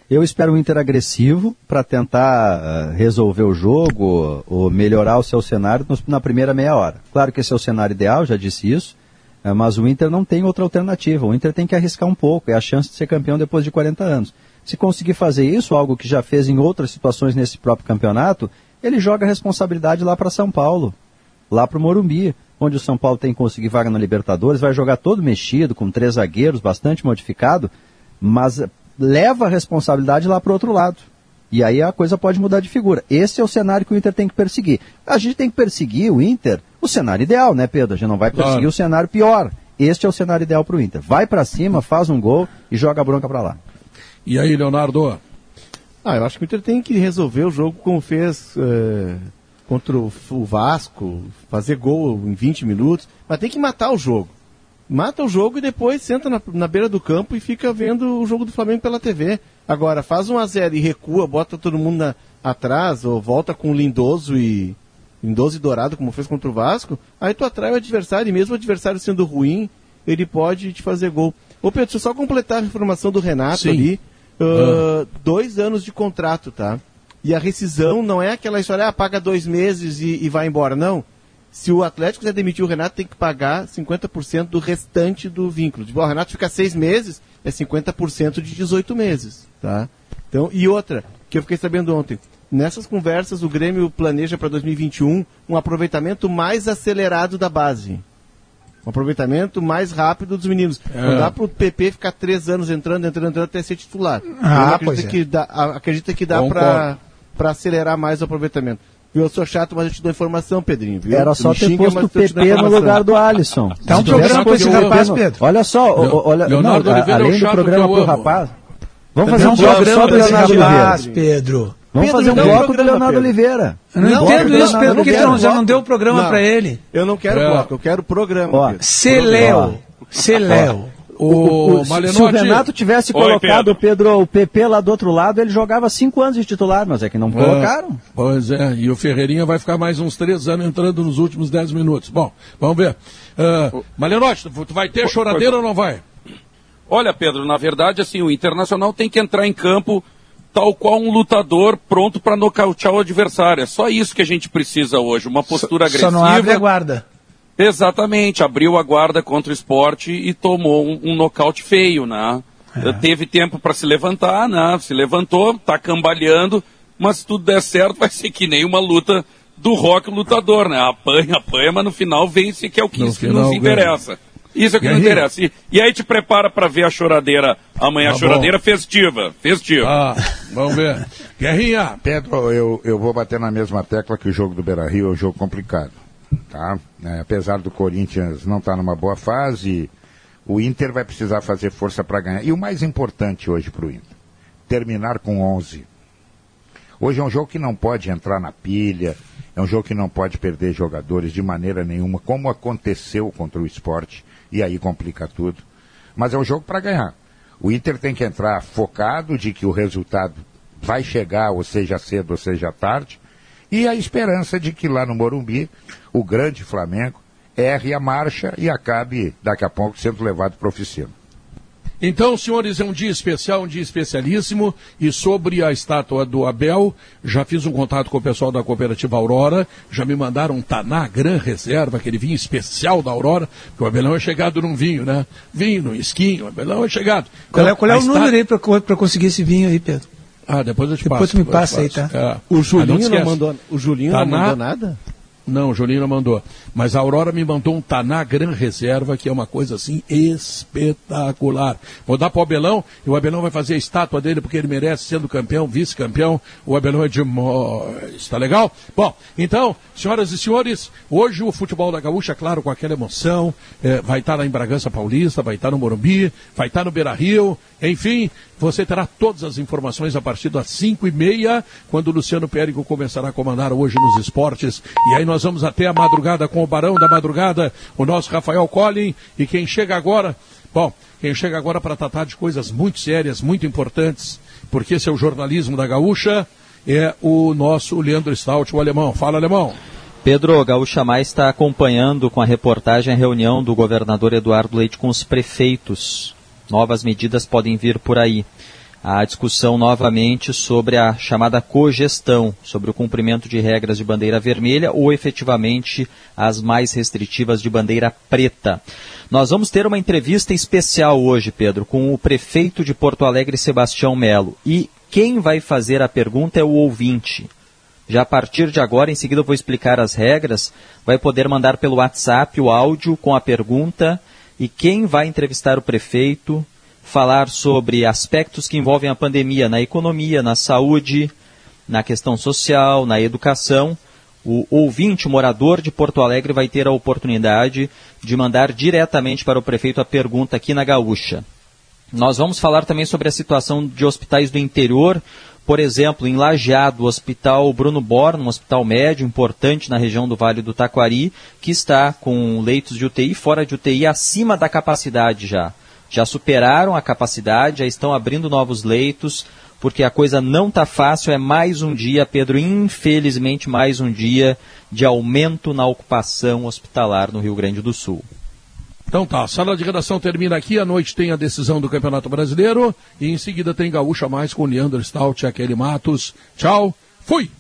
[SPEAKER 6] Eu espero um Inter agressivo para tentar uh, resolver o jogo ou melhorar o seu cenário na primeira meia hora. Claro que esse é o cenário ideal, já disse isso, uh, mas o Inter não tem outra alternativa. O Inter tem que arriscar um pouco, é a chance de ser campeão depois de 40 anos. Se conseguir fazer isso, algo que já fez em outras situações nesse próprio campeonato, ele joga a responsabilidade lá para São Paulo, lá para o Morumbi, onde o São Paulo tem que conseguir vaga na Libertadores, vai jogar todo mexido, com três zagueiros, bastante modificado, mas leva a responsabilidade lá para o outro lado. E aí a coisa pode mudar de figura. Esse é o cenário que o Inter tem que perseguir. A gente tem que perseguir o Inter, o cenário ideal, né, Pedro? A gente não vai perseguir claro. o cenário pior. Este é o cenário ideal para o Inter. Vai para cima, faz um gol e joga a bronca para lá.
[SPEAKER 2] E aí, Leonardo?
[SPEAKER 7] Ah, eu acho que o Inter tem que resolver o jogo como fez é, contra o Vasco, fazer gol em 20 minutos, mas tem que matar o jogo mata o jogo e depois senta na, na, beira do campo e fica vendo o jogo do Flamengo pela TV. Agora, faz um a 0 e recua, bota todo mundo na, atrás, ou volta com Lindoso e. Lindoso e Dourado, como fez contra o Vasco, aí tu atrai o adversário, e mesmo o adversário sendo ruim, ele pode te fazer gol. Ô Pedro, deixa eu só completar a informação do Renato Sim. ali. Uh, ah. Dois anos de contrato, tá? E a rescisão não é aquela história, ah, paga dois meses e, e vai embora, não se o Atlético quiser demitir o Renato, tem que pagar 50% do restante do vínculo. Tipo, o Renato fica seis meses, é 50% de 18 meses. Tá? Então, e outra, que eu fiquei sabendo ontem, nessas conversas o Grêmio planeja para 2021 um aproveitamento mais acelerado da base. Um aproveitamento mais rápido dos meninos. É. Não dá para o PP ficar três anos entrando, entrando, entrando até ser titular. Ah, acredita, é. que dá, acredita que dá para acelerar mais o aproveitamento. Eu sou chato, mas eu te dou informação, Pedrinho. Viu?
[SPEAKER 6] Era só ter posto o PP no lugar do Alisson.
[SPEAKER 4] Dá um programa com esse rapaz, Pedro.
[SPEAKER 6] Olha só, olha,
[SPEAKER 2] Leonardo não, Oliveira além
[SPEAKER 6] é do programa pro rapaz.
[SPEAKER 4] Vamos fazer um bloco só do Leonardo Oliveira. Pedro.
[SPEAKER 6] Vamos fazer um bloco do Leonardo Oliveira.
[SPEAKER 4] Eu não entendo isso, Pedro. Por que você já não deu o programa para ele?
[SPEAKER 7] Eu não quero bloco, eu quero programa.
[SPEAKER 4] Celéu. Celéu.
[SPEAKER 6] O, o. Se o Renato tivesse Oi, colocado Pedro. o Pedro, o PP lá do outro lado, ele jogava cinco anos de titular, mas é que não é, colocaram.
[SPEAKER 2] Pois é, e o Ferreirinha vai ficar mais uns três anos entrando nos últimos dez minutos. Bom, vamos ver. Uh, Malenotti, tu vai ter choradeira ou não vai?
[SPEAKER 8] Olha, Pedro, na verdade, assim, o Internacional tem que entrar em campo tal qual um lutador pronto para nocautear o adversário. É só isso que a gente precisa hoje, uma postura
[SPEAKER 4] só,
[SPEAKER 8] agressiva. Só
[SPEAKER 4] não abre a guarda.
[SPEAKER 8] Exatamente, abriu a guarda contra o esporte e tomou um, um nocaute feio, né? É. Teve tempo para se levantar, né? Se levantou, tá cambaleando, mas se tudo der certo, vai ser que nem uma luta do rock lutador, né? Apanha, apanha, mas no final vence, que é o que, isso que nos interessa. Isso é o que nos interessa. E, e, aí te prepara para ver a choradeira amanhã, tá a choradeira bom. festiva. Festiva.
[SPEAKER 2] Ah, vamos ver. Guerrinha.
[SPEAKER 5] Pedro, eu, eu vou bater na mesma tecla que o jogo do Beira Rio é um jogo complicado. Tá? É, apesar do Corinthians não estar tá numa boa fase, o Inter vai precisar fazer força para ganhar. E o mais importante hoje para o Inter, terminar com 11. Hoje é um jogo que não pode entrar na pilha, É um jogo que não pode perder jogadores de maneira nenhuma, como aconteceu contra o esporte, e aí complica tudo. Mas é um jogo para ganhar. O Inter tem que entrar focado de que o resultado vai chegar, ou seja cedo, ou seja tarde, e a esperança de que lá no Morumbi, o grande Flamengo erre a marcha e acabe daqui a pouco sendo levado para oficina.
[SPEAKER 2] Então, senhores, é um dia especial, um dia especialíssimo. E sobre a estátua do Abel, já fiz um contato com o pessoal da cooperativa Aurora, já me mandaram um Taná Gran Reserva, aquele vinho especial da Aurora, porque o Abelão é chegado num vinho, né? Vinho, no esquinho, o Abelão é chegado.
[SPEAKER 4] Qual é, qual é o número aí para conseguir esse vinho aí, Pedro?
[SPEAKER 2] Ah, depois eu te
[SPEAKER 4] depois
[SPEAKER 2] passo.
[SPEAKER 4] Depois tu me passa aí, tá?
[SPEAKER 2] É.
[SPEAKER 7] O Julinho
[SPEAKER 2] Ah,
[SPEAKER 7] não,
[SPEAKER 2] não
[SPEAKER 7] mandou, o Julinho não mandou nada?
[SPEAKER 2] Não, não mandou. Mas a Aurora me mandou um Taná Gran Reserva, que é uma coisa assim espetacular. Vou dar para o Abelão, e o Abelão vai fazer a estátua dele, porque ele merece, sendo campeão, vice-campeão. O Abelão é demais. Tá legal? Bom, então, senhoras e senhores, hoje o futebol da Gaúcha, claro, com aquela emoção, eh, vai estar lá em Bragança Paulista, vai estar no Morumbi, vai estar no Beira Rio, enfim, você terá todas as informações a partir das 5 e meia, quando o Luciano Périco começará a comandar hoje nos esportes. E aí nós vamos até a madrugada com o Barão da Madrugada, o nosso Rafael Collin. E quem chega agora, bom, quem chega agora para tratar de coisas muito sérias, muito importantes, porque esse é o jornalismo da Gaúcha, é o nosso Leandro Stout, o alemão. Fala, alemão.
[SPEAKER 18] Pedro Gaúcha Mais está acompanhando com a reportagem a reunião do governador Eduardo Leite com os prefeitos. Novas medidas podem vir por aí. A discussão novamente sobre a chamada cogestão, sobre o cumprimento de regras de bandeira vermelha ou efetivamente as mais restritivas de bandeira preta. Nós vamos ter uma entrevista especial hoje, Pedro, com o prefeito de Porto Alegre, Sebastião Melo. E quem vai fazer a pergunta é o ouvinte. Já a partir de agora, em seguida eu vou explicar as regras, vai poder mandar pelo WhatsApp o áudio com a pergunta e quem vai entrevistar o prefeito, falar sobre aspectos que envolvem a pandemia na economia, na saúde, na questão social, na educação. O ouvinte, o morador de Porto Alegre, vai ter a oportunidade de mandar diretamente para o prefeito a pergunta aqui na Gaúcha. Nós vamos falar também sobre a situação de hospitais do interior, por exemplo, em Lajeado, o Hospital Bruno Born, um hospital médio importante na região do Vale do Taquari, que está com leitos de UTI fora de UTI acima da capacidade já. Já superaram a capacidade, já estão abrindo novos leitos, porque a coisa não está fácil. É mais um dia, Pedro, infelizmente mais um dia de aumento na ocupação hospitalar no Rio Grande do Sul.
[SPEAKER 2] Então tá, a sala de redação termina aqui, à noite tem a decisão do Campeonato Brasileiro e em seguida tem Gaúcha Mais com Leandro Stout e Aquele Matos. Tchau, fui!